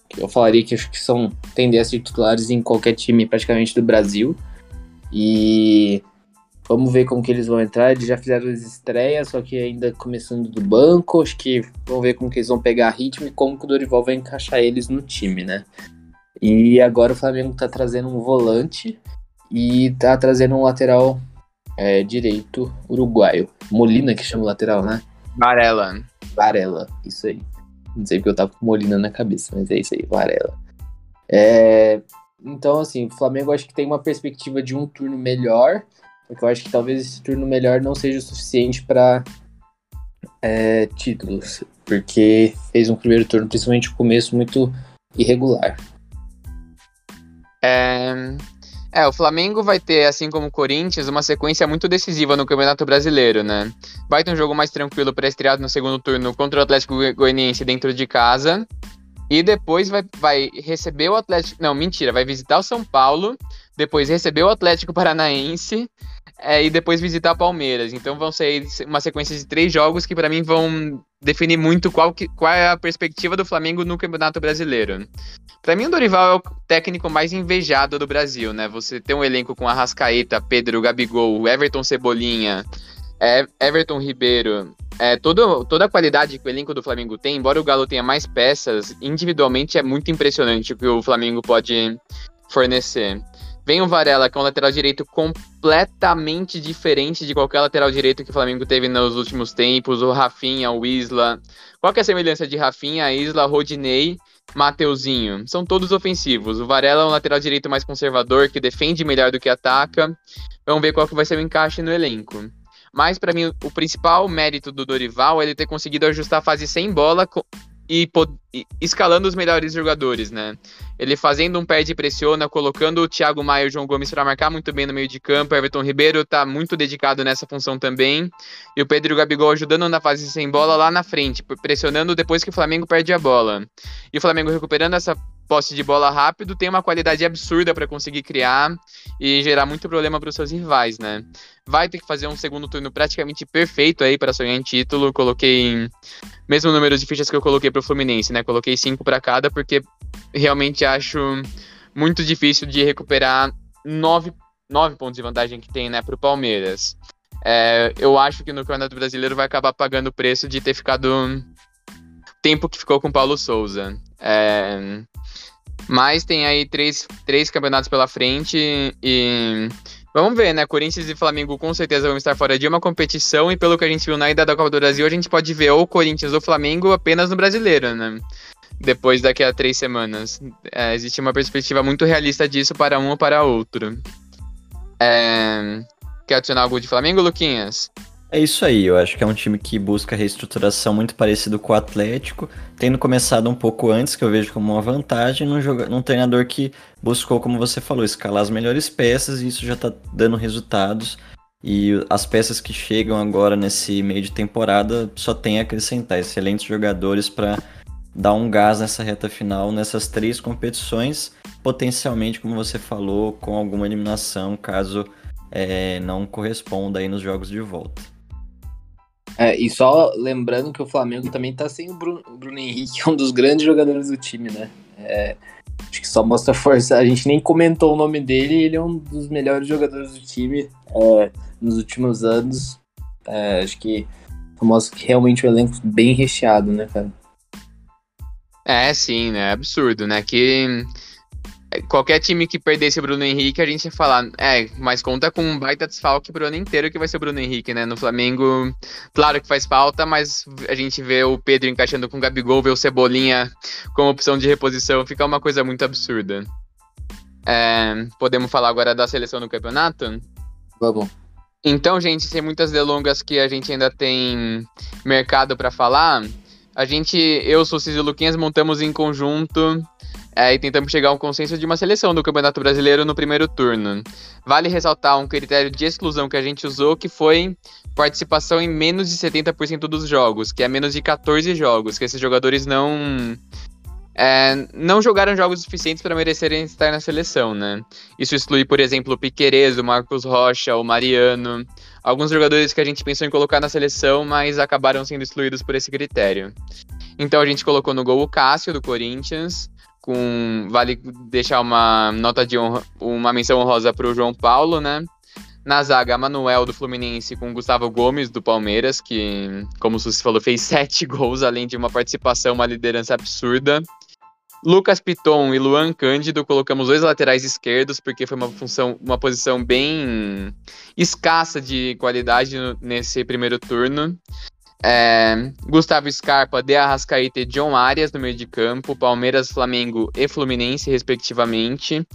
Que eu falaria que acho que são tendem a ser titulares em qualquer time praticamente do Brasil. E vamos ver como que eles vão entrar. Eles já fizeram as estreias, só que ainda começando do banco. Acho que vamos ver como que eles vão pegar ritmo e como que o Dorival vai encaixar eles no time, né? E agora o Flamengo tá trazendo um volante e tá trazendo um lateral é, direito uruguaio. Molina, que chama o lateral, né? Varela. Varela, isso aí. Não sei porque eu tava com Molina na cabeça, mas é isso aí, Varela. É, então, assim, o Flamengo acho que tem uma perspectiva de um turno melhor, porque eu acho que talvez esse turno melhor não seja o suficiente para é, títulos, porque fez um primeiro turno, principalmente o começo, muito irregular. É, é, o Flamengo vai ter, assim como o Corinthians, uma sequência muito decisiva no Campeonato Brasileiro, né? Vai ter um jogo mais tranquilo para estrear no segundo turno contra o Atlético Goianiense dentro de casa. E depois vai, vai receber o Atlético. Não, mentira, vai visitar o São Paulo, depois receber o Atlético Paranaense é, e depois visitar Palmeiras. Então vão ser uma sequência de três jogos que para mim vão definir muito qual, que, qual é a perspectiva do Flamengo no Campeonato Brasileiro. Para mim, o Dorival é o técnico mais invejado do Brasil, né? Você tem um elenco com Arrascaeta, Pedro, Gabigol, Everton Cebolinha, é, Everton Ribeiro. É, todo, toda a qualidade que o elenco do Flamengo tem, embora o Galo tenha mais peças, individualmente é muito impressionante o que o Flamengo pode fornecer. Vem o Varela, que é um lateral direito completamente diferente de qualquer lateral direito que o Flamengo teve nos últimos tempos. O Rafinha, o Isla. Qual que é a semelhança de Rafinha, Isla, Rodinei Mateuzinho. São todos ofensivos. O Varela é um lateral direito mais conservador, que defende melhor do que ataca. Vamos ver qual que vai ser o encaixe no elenco. Mas, para mim, o principal mérito do Dorival é ele ter conseguido ajustar a fase sem bola e, e, escalando os melhores jogadores, né? Ele fazendo um pé de pressiona, colocando o Thiago Maia e o João Gomes para marcar muito bem no meio de campo. Everton Ribeiro tá muito dedicado nessa função também. E o Pedro Gabigol ajudando na fase sem bola lá na frente, pressionando depois que o Flamengo perde a bola. E o Flamengo recuperando essa posse de bola rápido, tem uma qualidade absurda para conseguir criar e gerar muito problema para os seus rivais, né? Vai ter que fazer um segundo turno praticamente perfeito aí para sonhar em título. Coloquei mesmo número de fichas que eu coloquei para o Fluminense, né? Coloquei cinco para cada porque realmente acho muito difícil de recuperar nove, nove pontos de vantagem que tem, né, para o Palmeiras. É, eu acho que no Campeonato Brasileiro vai acabar pagando o preço de ter ficado tempo que ficou com o Paulo Souza. É, mas tem aí três, três campeonatos pela frente e vamos ver, né? Corinthians e Flamengo com certeza vão estar fora de uma competição e pelo que a gente viu na ida da Copa do Brasil, a gente pode ver ou Corinthians ou Flamengo apenas no Brasileiro, né? Depois daqui a três semanas. É, existe uma perspectiva muito realista disso para um ou para outro. É... Quer adicionar algo de Flamengo, Luquinhas? É isso aí, eu acho que é um time que busca reestruturação muito parecido com o Atlético, tendo começado um pouco antes, que eu vejo como uma vantagem, num, joga num treinador que buscou, como você falou, escalar as melhores peças e isso já tá dando resultados. E as peças que chegam agora nesse meio de temporada só tem a acrescentar excelentes jogadores para dar um gás nessa reta final, nessas três competições, potencialmente, como você falou, com alguma eliminação, caso é, não corresponda aí nos jogos de volta. É, e só lembrando que o Flamengo também tá sem o Bruno, o Bruno Henrique, [laughs] um dos grandes jogadores do time, né? É, acho que só mostra força. A gente nem comentou o nome dele, ele é um dos melhores jogadores do time é, nos últimos anos. É, acho que mostra que realmente o elenco bem recheado, né, cara? É, sim, né? Absurdo, né? Que qualquer time que perdesse o Bruno Henrique, a gente ia falar, é, mas conta com um baita desfalque pro ano inteiro que vai ser o Bruno Henrique, né? No Flamengo, claro que faz falta, mas a gente vê o Pedro encaixando com o Gabigol, vê o Cebolinha como opção de reposição, fica uma coisa muito absurda. É, podemos falar agora da seleção do campeonato? Vamos. Então, gente, sem muitas delongas que a gente ainda tem mercado para falar, a gente, eu, Sussis e o Luquinhas montamos em conjunto é, e tentamos chegar a um consenso de uma seleção do Campeonato Brasileiro no primeiro turno. Vale ressaltar um critério de exclusão que a gente usou, que foi participação em menos de 70% dos jogos, que é menos de 14 jogos, que esses jogadores não é, não jogaram jogos suficientes para merecerem estar na seleção, né? Isso exclui, por exemplo, o Piquerez, o Marcos Rocha, o Mariano, alguns jogadores que a gente pensou em colocar na seleção, mas acabaram sendo excluídos por esse critério. Então a gente colocou no gol o Cássio, do Corinthians, com vale deixar uma nota de honra, uma menção honrosa para o João Paulo, né? Na zaga, Manuel do Fluminense com Gustavo Gomes do Palmeiras, que, como o Susi falou, fez [laughs] sete gols, além de uma participação, uma liderança absurda. Lucas Piton e Luan Cândido colocamos dois laterais esquerdos, porque foi uma função, uma posição bem escassa de qualidade nesse primeiro turno. É, Gustavo Scarpa, De Arrascaeta e John Arias no meio de campo, Palmeiras, Flamengo e Fluminense, respectivamente.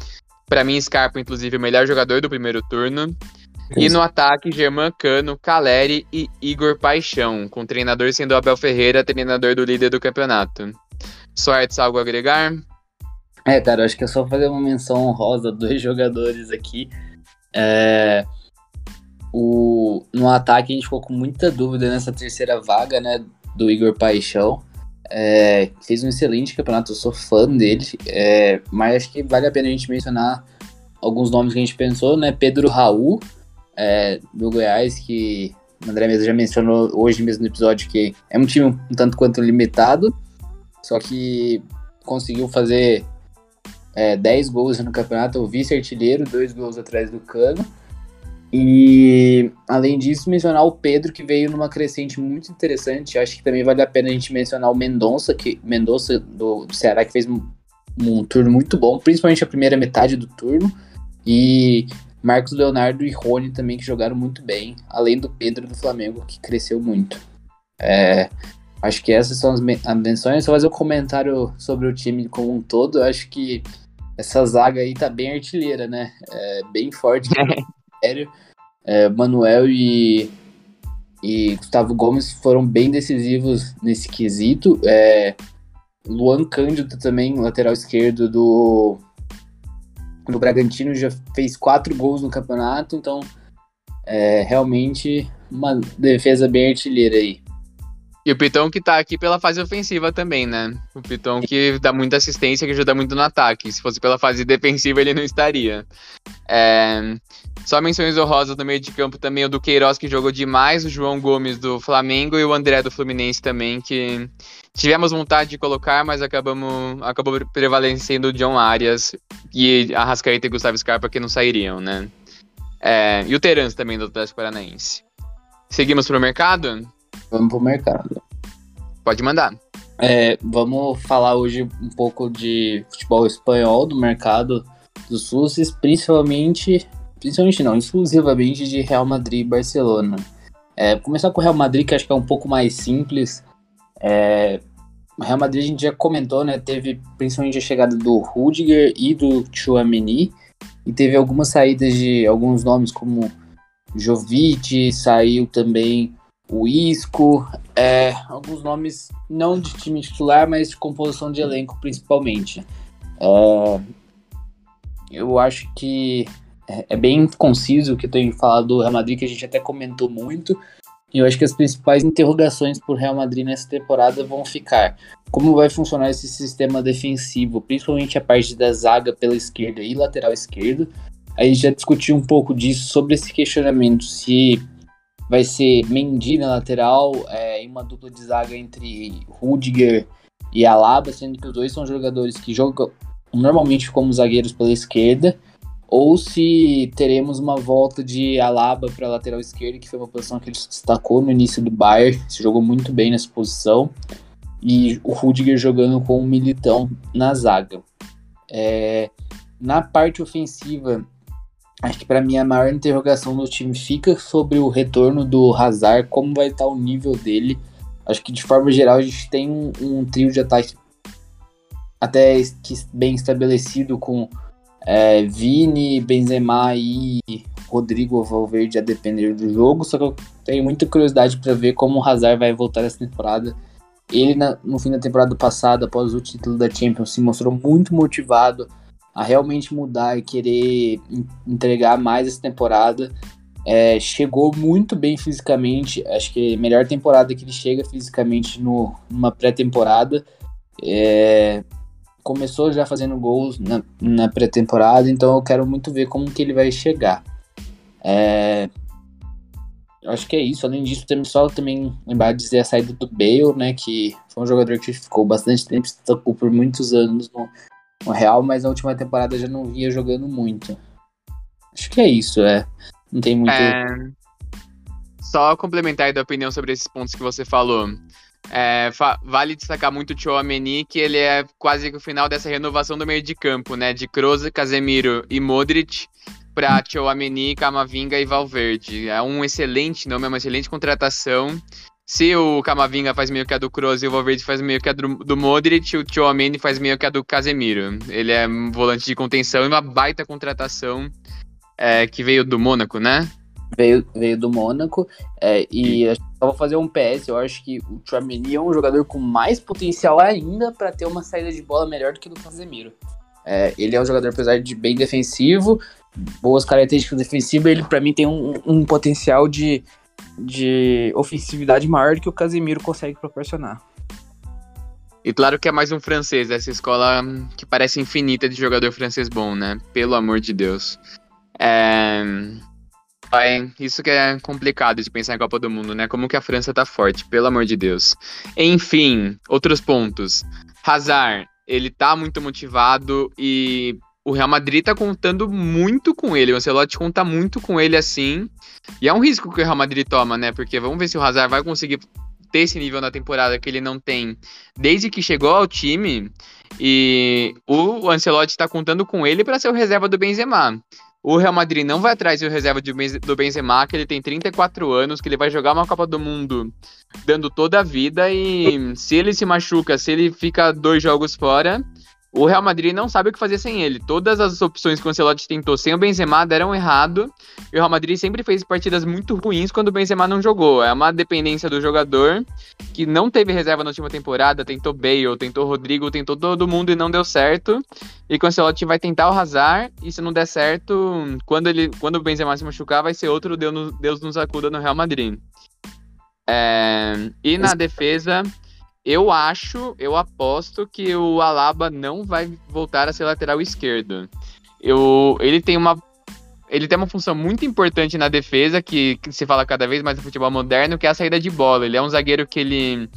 Para mim, Scarpa, inclusive, o melhor jogador do primeiro turno. E no ataque, Germán Cano, Caleri e Igor Paixão, com o treinador sendo Abel Ferreira, treinador do líder do campeonato. Soares, algo a agregar? É, cara, acho que é só fazer uma menção honrosa dois jogadores aqui. É, o, no ataque a gente ficou com muita dúvida nessa terceira vaga, né, do Igor Paixão. É, fez um excelente campeonato, eu sou fã dele, é, mas acho que vale a pena a gente mencionar alguns nomes que a gente pensou, né? Pedro Raul, é, do Goiás, que o André Mesa já mencionou hoje mesmo no episódio que é um time um tanto quanto limitado, só que conseguiu fazer é, 10 gols no campeonato, o vice-artilheiro, dois gols atrás do Cano. E além disso, mencionar o Pedro, que veio numa crescente muito interessante. Acho que também vale a pena a gente mencionar o Mendonça, que Mendonça do, do Ceará, que fez um, um, turno muito bom, principalmente a primeira metade do turno. E Marcos Leonardo e Rony também, que jogaram muito bem, além do Pedro do Flamengo, que cresceu muito. É, Acho que essas são as menções. Só fazer um comentário sobre o time como um todo. Acho que essa zaga aí tá bem artilheira, né? É bem forte. [laughs] sério. É, Manuel e, e Gustavo Gomes foram bem decisivos nesse quesito. É, Luan Cândido também, lateral esquerdo do, do Bragantino, já fez quatro gols no campeonato. Então, é realmente uma defesa bem artilheira aí. E o Pitão que tá aqui pela fase ofensiva também, né? O Pitão que dá muita assistência, que ajuda muito no ataque. Se fosse pela fase defensiva, ele não estaria. É... Só menções honrosas no meio de campo também, o do Queiroz, que jogou demais, o João Gomes do Flamengo e o André do Fluminense também, que tivemos vontade de colocar, mas acabamos, acabou prevalecendo o John Arias e a Rascaeta e Gustavo Scarpa, que não sairiam, né? É... E o Terence também do Atlético Paranaense. Seguimos pro mercado? Vamos pro mercado. Pode mandar. É, vamos falar hoje um pouco de futebol espanhol, do mercado dos SUSes, principalmente, principalmente não, exclusivamente de Real Madrid e Barcelona. É, começar com o Real Madrid, que acho que é um pouco mais simples. É, o Real Madrid a gente já comentou, né? Teve principalmente a chegada do Rudiger e do Chouameni, e teve algumas saídas de alguns nomes como Jovic, saiu também o Isco, é, alguns nomes não de time titular, mas de composição de elenco principalmente. É, eu acho que é, é bem conciso o que eu tenho falado do Real Madrid, que a gente até comentou muito. E eu acho que as principais interrogações por Real Madrid nessa temporada vão ficar. Como vai funcionar esse sistema defensivo, principalmente a parte da zaga pela esquerda e lateral esquerdo. A gente já discutiu um pouco disso sobre esse questionamento, se vai ser Mendy na lateral, é, em uma dupla de zaga entre Rudiger e Alaba, sendo que os dois são jogadores que jogam normalmente como zagueiros pela esquerda, ou se teremos uma volta de Alaba para a lateral esquerda, que foi uma posição que ele se destacou no início do Bayern, se jogou muito bem nessa posição, e o Rudiger jogando com o Militão na zaga. É, na parte ofensiva, acho que para mim a maior interrogação do time fica sobre o retorno do Hazard, como vai estar o nível dele. Acho que de forma geral a gente tem um, um trio de ataque até que bem estabelecido com é, Vini, Benzema e Rodrigo Valverde a depender do jogo, só que eu tenho muita curiosidade para ver como o Hazard vai voltar essa temporada. Ele, na, no fim da temporada passada, após o título da Champions, se mostrou muito motivado a realmente mudar e querer entregar mais essa temporada. É, chegou muito bem fisicamente, acho que é a melhor temporada que ele chega fisicamente no, numa pré-temporada. É, começou já fazendo gols na, na pré-temporada, então eu quero muito ver como que ele vai chegar. É, acho que é isso. Além disso, temos só também lembrar de dizer a saída do Bale, né? Que foi um jogador que ficou bastante tempo, tocou por muitos anos no, no, Real, mas na última temporada já não via jogando muito. Acho que é isso, é. Não tem muito. É... Só complementar aí da opinião sobre esses pontos que você falou. É, vale destacar muito o Tchouameni, que ele é quase que o final dessa renovação do meio de campo, né? De Kroos, Casemiro e Modric para Tchouameni, Camavinga e Valverde. É um excelente nome, é uma excelente contratação. Se o Camavinga faz meio que a do Kroos e o Valverde faz meio que a do, do Modric, o Tchouameni faz meio que a do Casemiro. Ele é um volante de contenção e uma baita contratação é, que veio do Mônaco, né? Veio, veio do Mônaco. É, e só vou fazer um PS. Eu acho que o Tchouameni é um jogador com mais potencial ainda para ter uma saída de bola melhor do que do Casemiro. É, ele é um jogador, apesar de bem defensivo, boas características defensivas, ele para mim tem um, um, potencial de, de ofensividade maior que o Casemiro consegue proporcionar. E claro que é mais um francês, essa escola que parece infinita de jogador francês bom, né? Pelo amor de Deus. É... É, isso que é complicado de pensar em Copa do Mundo, né? Como que a França tá forte, pelo amor de Deus. Enfim, outros pontos. Hazard, ele tá muito motivado e o Real Madrid tá contando muito com ele. O Ancelotti conta muito com ele assim. E é um risco que o Real Madrid toma, né? Porque vamos ver se o Hazard vai conseguir ter esse nível na temporada que ele não tem desde que chegou ao time. E o Ancelotti tá contando com ele para ser o reserva do Benzema. O Real Madrid não vai atrás do reserva do Benzema, que ele tem 34 anos, que ele vai jogar uma Copa do Mundo dando toda a vida e se ele se machuca, se ele fica dois jogos fora, o Real Madrid não sabe o que fazer sem ele. Todas as opções que o Ancelotti tentou sem o Benzema deram errado. E o Real Madrid sempre fez partidas muito ruins quando o Benzema não jogou. É uma dependência do jogador que não teve reserva na última temporada. Tentou Bale, tentou Rodrigo, tentou todo mundo e não deu certo. E o Ancelotti vai tentar o Hazard. E se não der certo, quando, ele, quando o Benzema se machucar, vai ser outro Deus, Deus nos acuda no Real Madrid. É, e na defesa, eu acho, eu aposto que o Alaba não vai voltar a ser lateral esquerdo. Eu, ele tem uma ele tem uma função muito importante na defesa, que, que, se fala cada vez mais no futebol moderno, que é a saída de bola. Ele é um zagueiro que ele.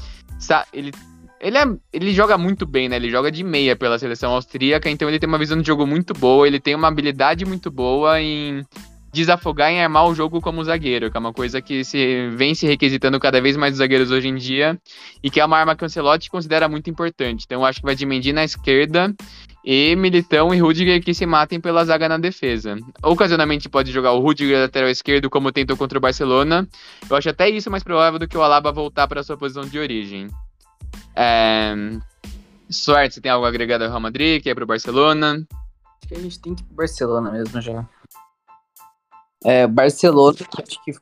Ele, ele, é, ele joga muito bem, né? Ele joga de meia pela seleção austríaca, então ele tem uma visão de jogo muito boa, ele tem uma habilidade muito boa em desafogar em armar o jogo como zagueiro, que é uma coisa que se vem se requisitando cada vez mais dos zagueiros hoje em dia, e que é uma arma que o Ancelotti considera muito importante. Então eu acho que vai de Mendy na esquerda e Militão e Rudiger que se matem pela zaga na defesa. Ocasionalmente pode jogar o Rudiger lateral esquerdo, como tentou contra o Barcelona. Eu acho até isso mais provável do que o Alaba voltar para sua posição de origem. É... Você tem algo agregado ao Real Madrid, que é para o Barcelona? Acho que a gente tem que ir pro Barcelona mesmo já. É, Barcelona, que acho que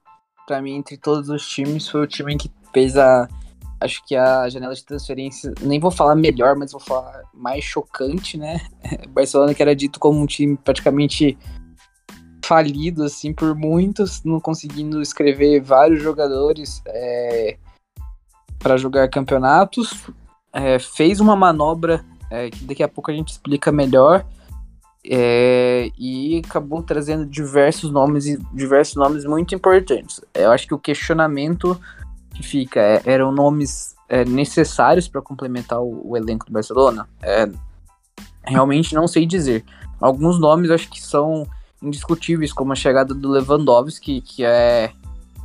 para mim, entre todos os times, foi o time que fez a. Acho que a janela de transferência, nem vou falar melhor, mas vou falar mais chocante, né? [laughs] Barcelona, que era dito como um time praticamente falido, assim, por muitos, não conseguindo escrever vários jogadores é, para jogar campeonatos. É, fez uma manobra é, que daqui a pouco a gente explica melhor é, e acabou trazendo diversos nomes e diversos nomes muito importantes. Eu acho que o questionamento que fica é, eram nomes é, necessários para complementar o, o, elenco do Barcelona. É, realmente não sei dizer. Alguns nomes acho que são indiscutíveis, como a chegada do Lewandowski, que é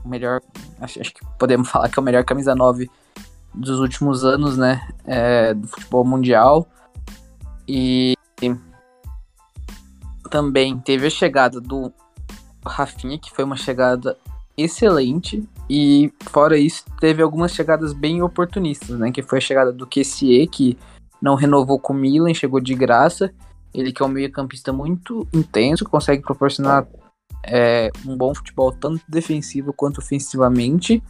o melhor, acho, acho que podemos [laughs] falar que é o melhor camisa 9 dos últimos anos, né, é, do futebol mundial. E também teve a chegada do Rafinha, que foi uma chegada excelente. E fora isso, teve algumas chegadas bem oportunistas, né? Que foi a chegada do Kessie, que não renovou com o Milan, chegou de graça. Ele que é um meio-campista muito intenso, consegue proporcionar é, um bom futebol tanto defensivo quanto ofensivamente.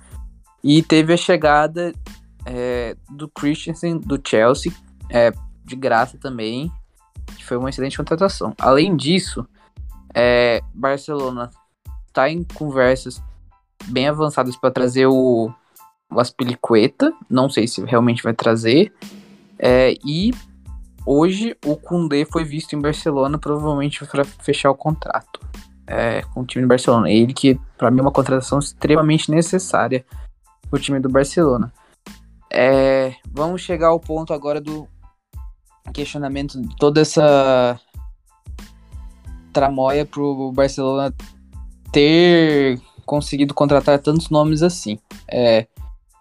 E teve a chegada é, do Christensen do Chelsea, é, de graça também, que foi uma excelente contratação. Além disso, é, Barcelona está em conversas bem avançadas para trazer o, o Aspilicueta, não sei se realmente vai trazer. É, e hoje o Koundé foi visto em Barcelona, provavelmente para fechar o contrato é, com o time do Barcelona. Ele que, para mim, é uma contratação extremamente necessária para o time do Barcelona. É, vamos chegar ao ponto agora do questionamento de toda essa tramóia para o Barcelona ter conseguido contratar tantos nomes assim. É,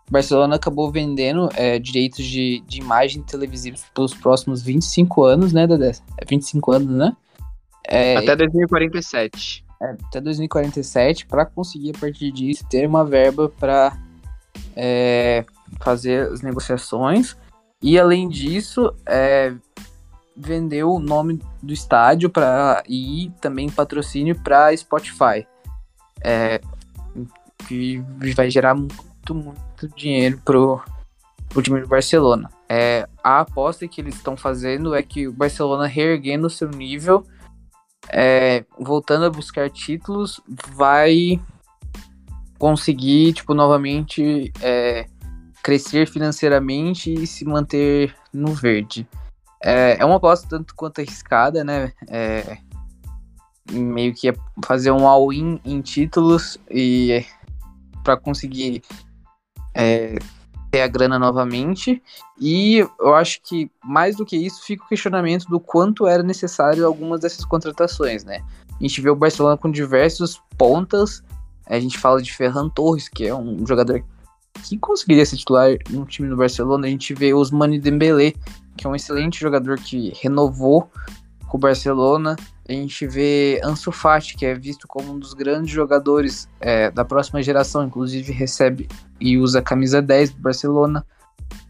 Barcelona acabou vendendo é, direitos de, de imagem televisivos pelos próximos 25 anos, né, Dedé? É 25 anos, né? É, até 2047. É, até 2047, para conseguir, a partir disso, ter uma verba para é, fazer as negociações. E, além disso, é, vendeu o nome do estádio para e também patrocínio para Spotify. É, que vai gerar muito, muito dinheiro pro, pro time do Barcelona. É, a aposta que eles estão fazendo é que o Barcelona reerguendo o seu nível, é, voltando a buscar títulos, vai conseguir, tipo, novamente é, crescer financeiramente e se manter no verde. É, é uma aposta tanto quanto arriscada, né? É, meio que fazer um all-in em títulos e para conseguir é, ter a grana novamente. E eu acho que mais do que isso fica o questionamento do quanto era necessário algumas dessas contratações, né? A gente vê o Barcelona com diversos pontas. A gente fala de Ferran Torres, que é um jogador que conseguiria ser titular no time do Barcelona. A gente vê Osmani Dembélé, que é um excelente jogador que renovou com o Barcelona. A gente vê Ansu Fati, que é visto como um dos grandes jogadores é, da próxima geração, inclusive recebe e usa a camisa 10 do Barcelona.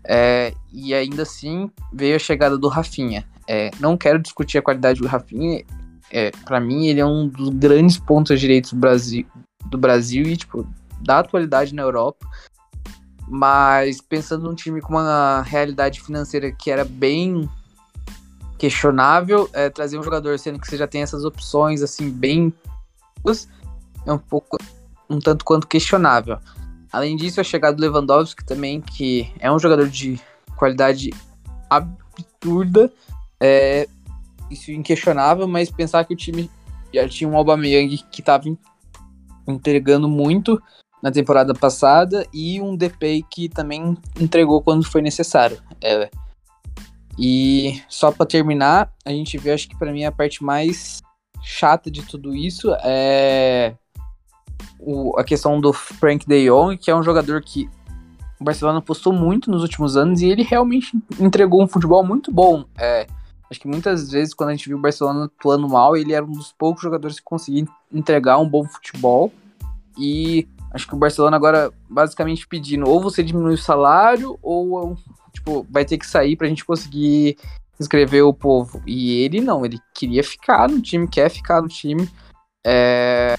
É, e ainda assim veio a chegada do Rafinha. É, não quero discutir a qualidade do Rafinha. É, para mim, ele é um dos grandes pontos direitos do Brasil, do Brasil e tipo, da atualidade na Europa. Mas pensando num time com uma realidade financeira que era bem questionável, é, trazer um jogador sendo que você já tem essas opções assim bem é um pouco um tanto quanto questionável. Além disso, a chegada do Lewandowski também, que é um jogador de qualidade absurda, é isso inquestionável, mas pensar que o time já tinha um Aubameyang que estava entregando muito na temporada passada e um DP que também entregou quando foi necessário. É. E só para terminar, a gente vê, acho que para mim a parte mais chata de tudo isso é o, a questão do Frank De Jong, que é um jogador que o Barcelona apostou muito nos últimos anos e ele realmente entregou um futebol muito bom. É, acho que muitas vezes quando a gente viu o Barcelona atuando mal, ele era um dos poucos jogadores que conseguia entregar um bom futebol. E Acho que o Barcelona agora basicamente pedindo ou você diminui o salário ou tipo, vai ter que sair pra gente conseguir inscrever o povo. E ele não, ele queria ficar no time, quer ficar no time. É...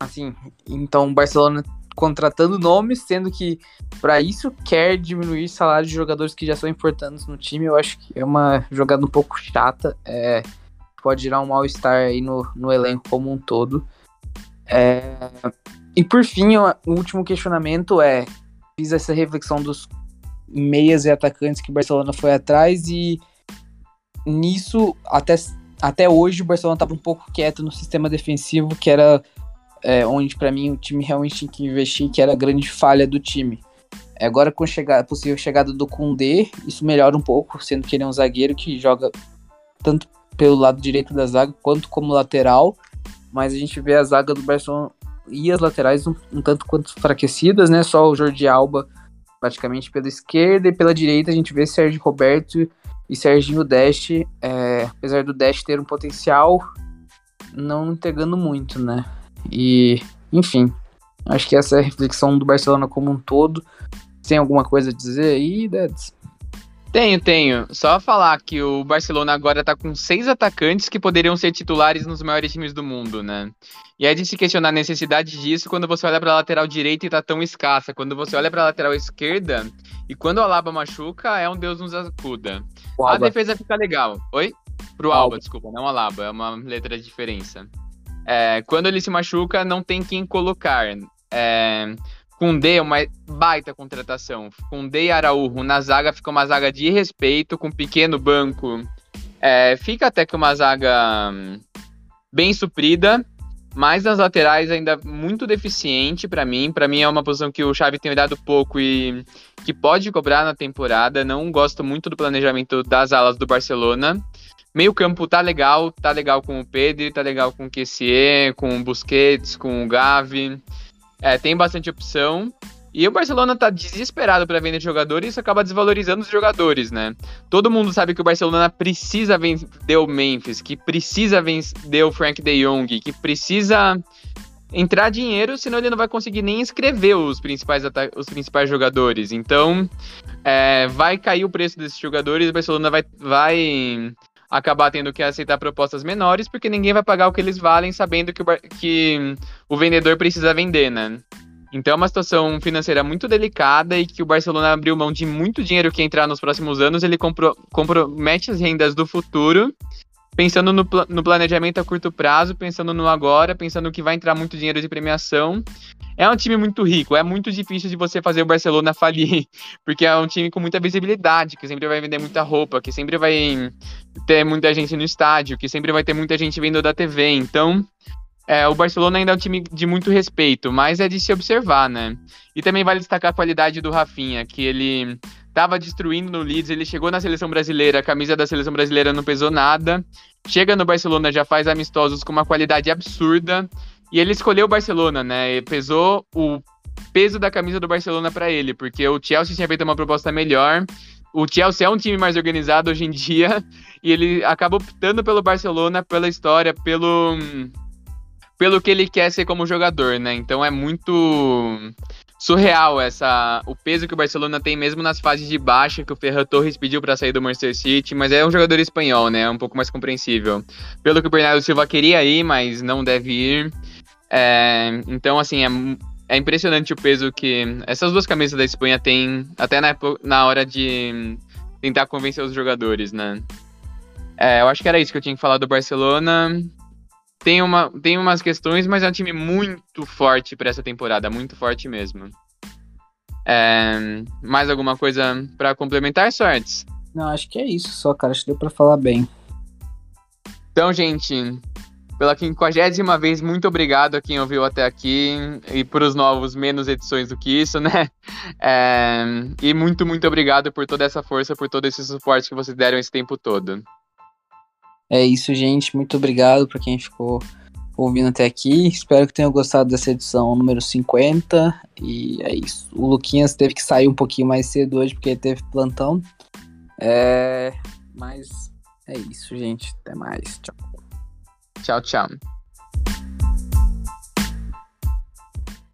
Assim, então o Barcelona contratando nomes, sendo que para isso quer diminuir salário de jogadores que já são importantes no time. Eu acho que é uma jogada um pouco chata. É... Pode gerar um mal-estar aí no, no elenco como um todo. É... E por fim, o último questionamento é: fiz essa reflexão dos meias e atacantes que o Barcelona foi atrás e nisso até, até hoje o Barcelona estava um pouco quieto no sistema defensivo que era é, onde para mim o time realmente tinha que investir que era a grande falha do time. Agora com a possível chegada do Koundé isso melhora um pouco sendo que ele é um zagueiro que joga tanto pelo lado direito da zaga quanto como lateral mas a gente vê a zaga do Barcelona e as laterais um, um tanto quanto enfraquecidas, né? Só o Jordi Alba praticamente pela esquerda e pela direita a gente vê Sérgio Roberto E Serginho Dest, é, apesar do Dest ter um potencial, não entregando muito, né? E, enfim, acho que essa é a reflexão do Barcelona como um todo. Tem alguma coisa a dizer aí, Deds? Tenho, tenho. Só falar que o Barcelona agora tá com seis atacantes que poderiam ser titulares nos maiores times do mundo, né? E é de se questionar a necessidade disso quando você olha pra lateral direita e tá tão escassa. Quando você olha pra lateral esquerda e quando o Alaba machuca, é um Deus nos acuda. A defesa fica legal. Oi? Pro Alba, Alba, desculpa, não Alaba, é uma letra de diferença. É, quando ele se machuca, não tem quem colocar. É, D é uma baita contratação. D e Araújo na zaga fica uma zaga de respeito, com pequeno banco. É, fica até que uma zaga hum, bem suprida, mas nas laterais ainda muito deficiente para mim. Para mim é uma posição que o Xavi tem olhado pouco e que pode cobrar na temporada. Não gosto muito do planejamento das alas do Barcelona. Meio campo tá legal, tá legal com o Pedro, tá legal com o Kessier, com o Busquets, com o Gavi. É, tem bastante opção. E o Barcelona tá desesperado para vender jogadores e isso acaba desvalorizando os jogadores, né? Todo mundo sabe que o Barcelona precisa vender o Memphis, que precisa vender o Frank de Jong, que precisa entrar dinheiro, senão ele não vai conseguir nem escrever os principais, os principais jogadores. Então, é, vai cair o preço desses jogadores, o Barcelona vai, vai acabar tendo que aceitar propostas menores, porque ninguém vai pagar o que eles valem, sabendo que o, que o vendedor precisa vender, né? Então é uma situação financeira muito delicada e que o Barcelona abriu mão de muito dinheiro que entrar nos próximos anos, ele compro, compromete as rendas do futuro, pensando no, no planejamento a curto prazo, pensando no agora, pensando que vai entrar muito dinheiro de premiação é um time muito rico, é muito difícil de você fazer o Barcelona [laughs] falir, porque é um time com muita visibilidade, que sempre vai vender muita roupa, que sempre vai ter muita gente no estádio, que sempre vai ter muita gente vendo da TV. Então, é, o Barcelona ainda é um time de muito respeito, mas é de se observar, né? E também vale destacar a qualidade do Rafinha, que ele estava destruindo no Leeds, ele chegou na seleção brasileira, a camisa da seleção brasileira não pesou nada, chega no Barcelona, já faz amistosos com uma qualidade absurda, e ele escolheu o Barcelona, né? E pesou o peso da camisa do Barcelona para ele, porque o Chelsea tinha feito uma proposta melhor. O Chelsea é um time mais organizado hoje em dia [laughs] e ele acaba optando pelo Barcelona pela história, pelo pelo que ele quer ser como jogador, né? Então é muito surreal essa o peso que o Barcelona tem mesmo nas fases de baixa que o Ferran Torres pediu para sair do Manchester City, mas é um jogador espanhol, né? É um pouco mais compreensível. Pelo que o Bernardo Silva queria ir, mas não deve ir. É, então, assim, é, é impressionante o peso que essas duas camisas da Espanha têm, até na, na hora de tentar convencer os jogadores, né? É, eu acho que era isso que eu tinha que falar do Barcelona. Tem, uma, tem umas questões, mas é um time muito forte para essa temporada, muito forte mesmo. É, mais alguma coisa para complementar, Sortes? Não, acho que é isso só, cara. Acho que deu para falar bem. Então, gente, pela quinquagésima vez, muito obrigado a quem ouviu até aqui e para os novos, menos edições do que isso, [laughs] né? É, e muito, muito obrigado por toda essa força, por todo esse suporte que vocês deram esse tempo todo. É isso, gente. Muito obrigado para quem ficou ouvindo até aqui. Espero que tenham gostado dessa edição número 50. E é isso. O Luquinhas teve que sair um pouquinho mais cedo hoje porque teve plantão. É... Mas é isso, gente. Até mais. Tchau. Tchau, tchau.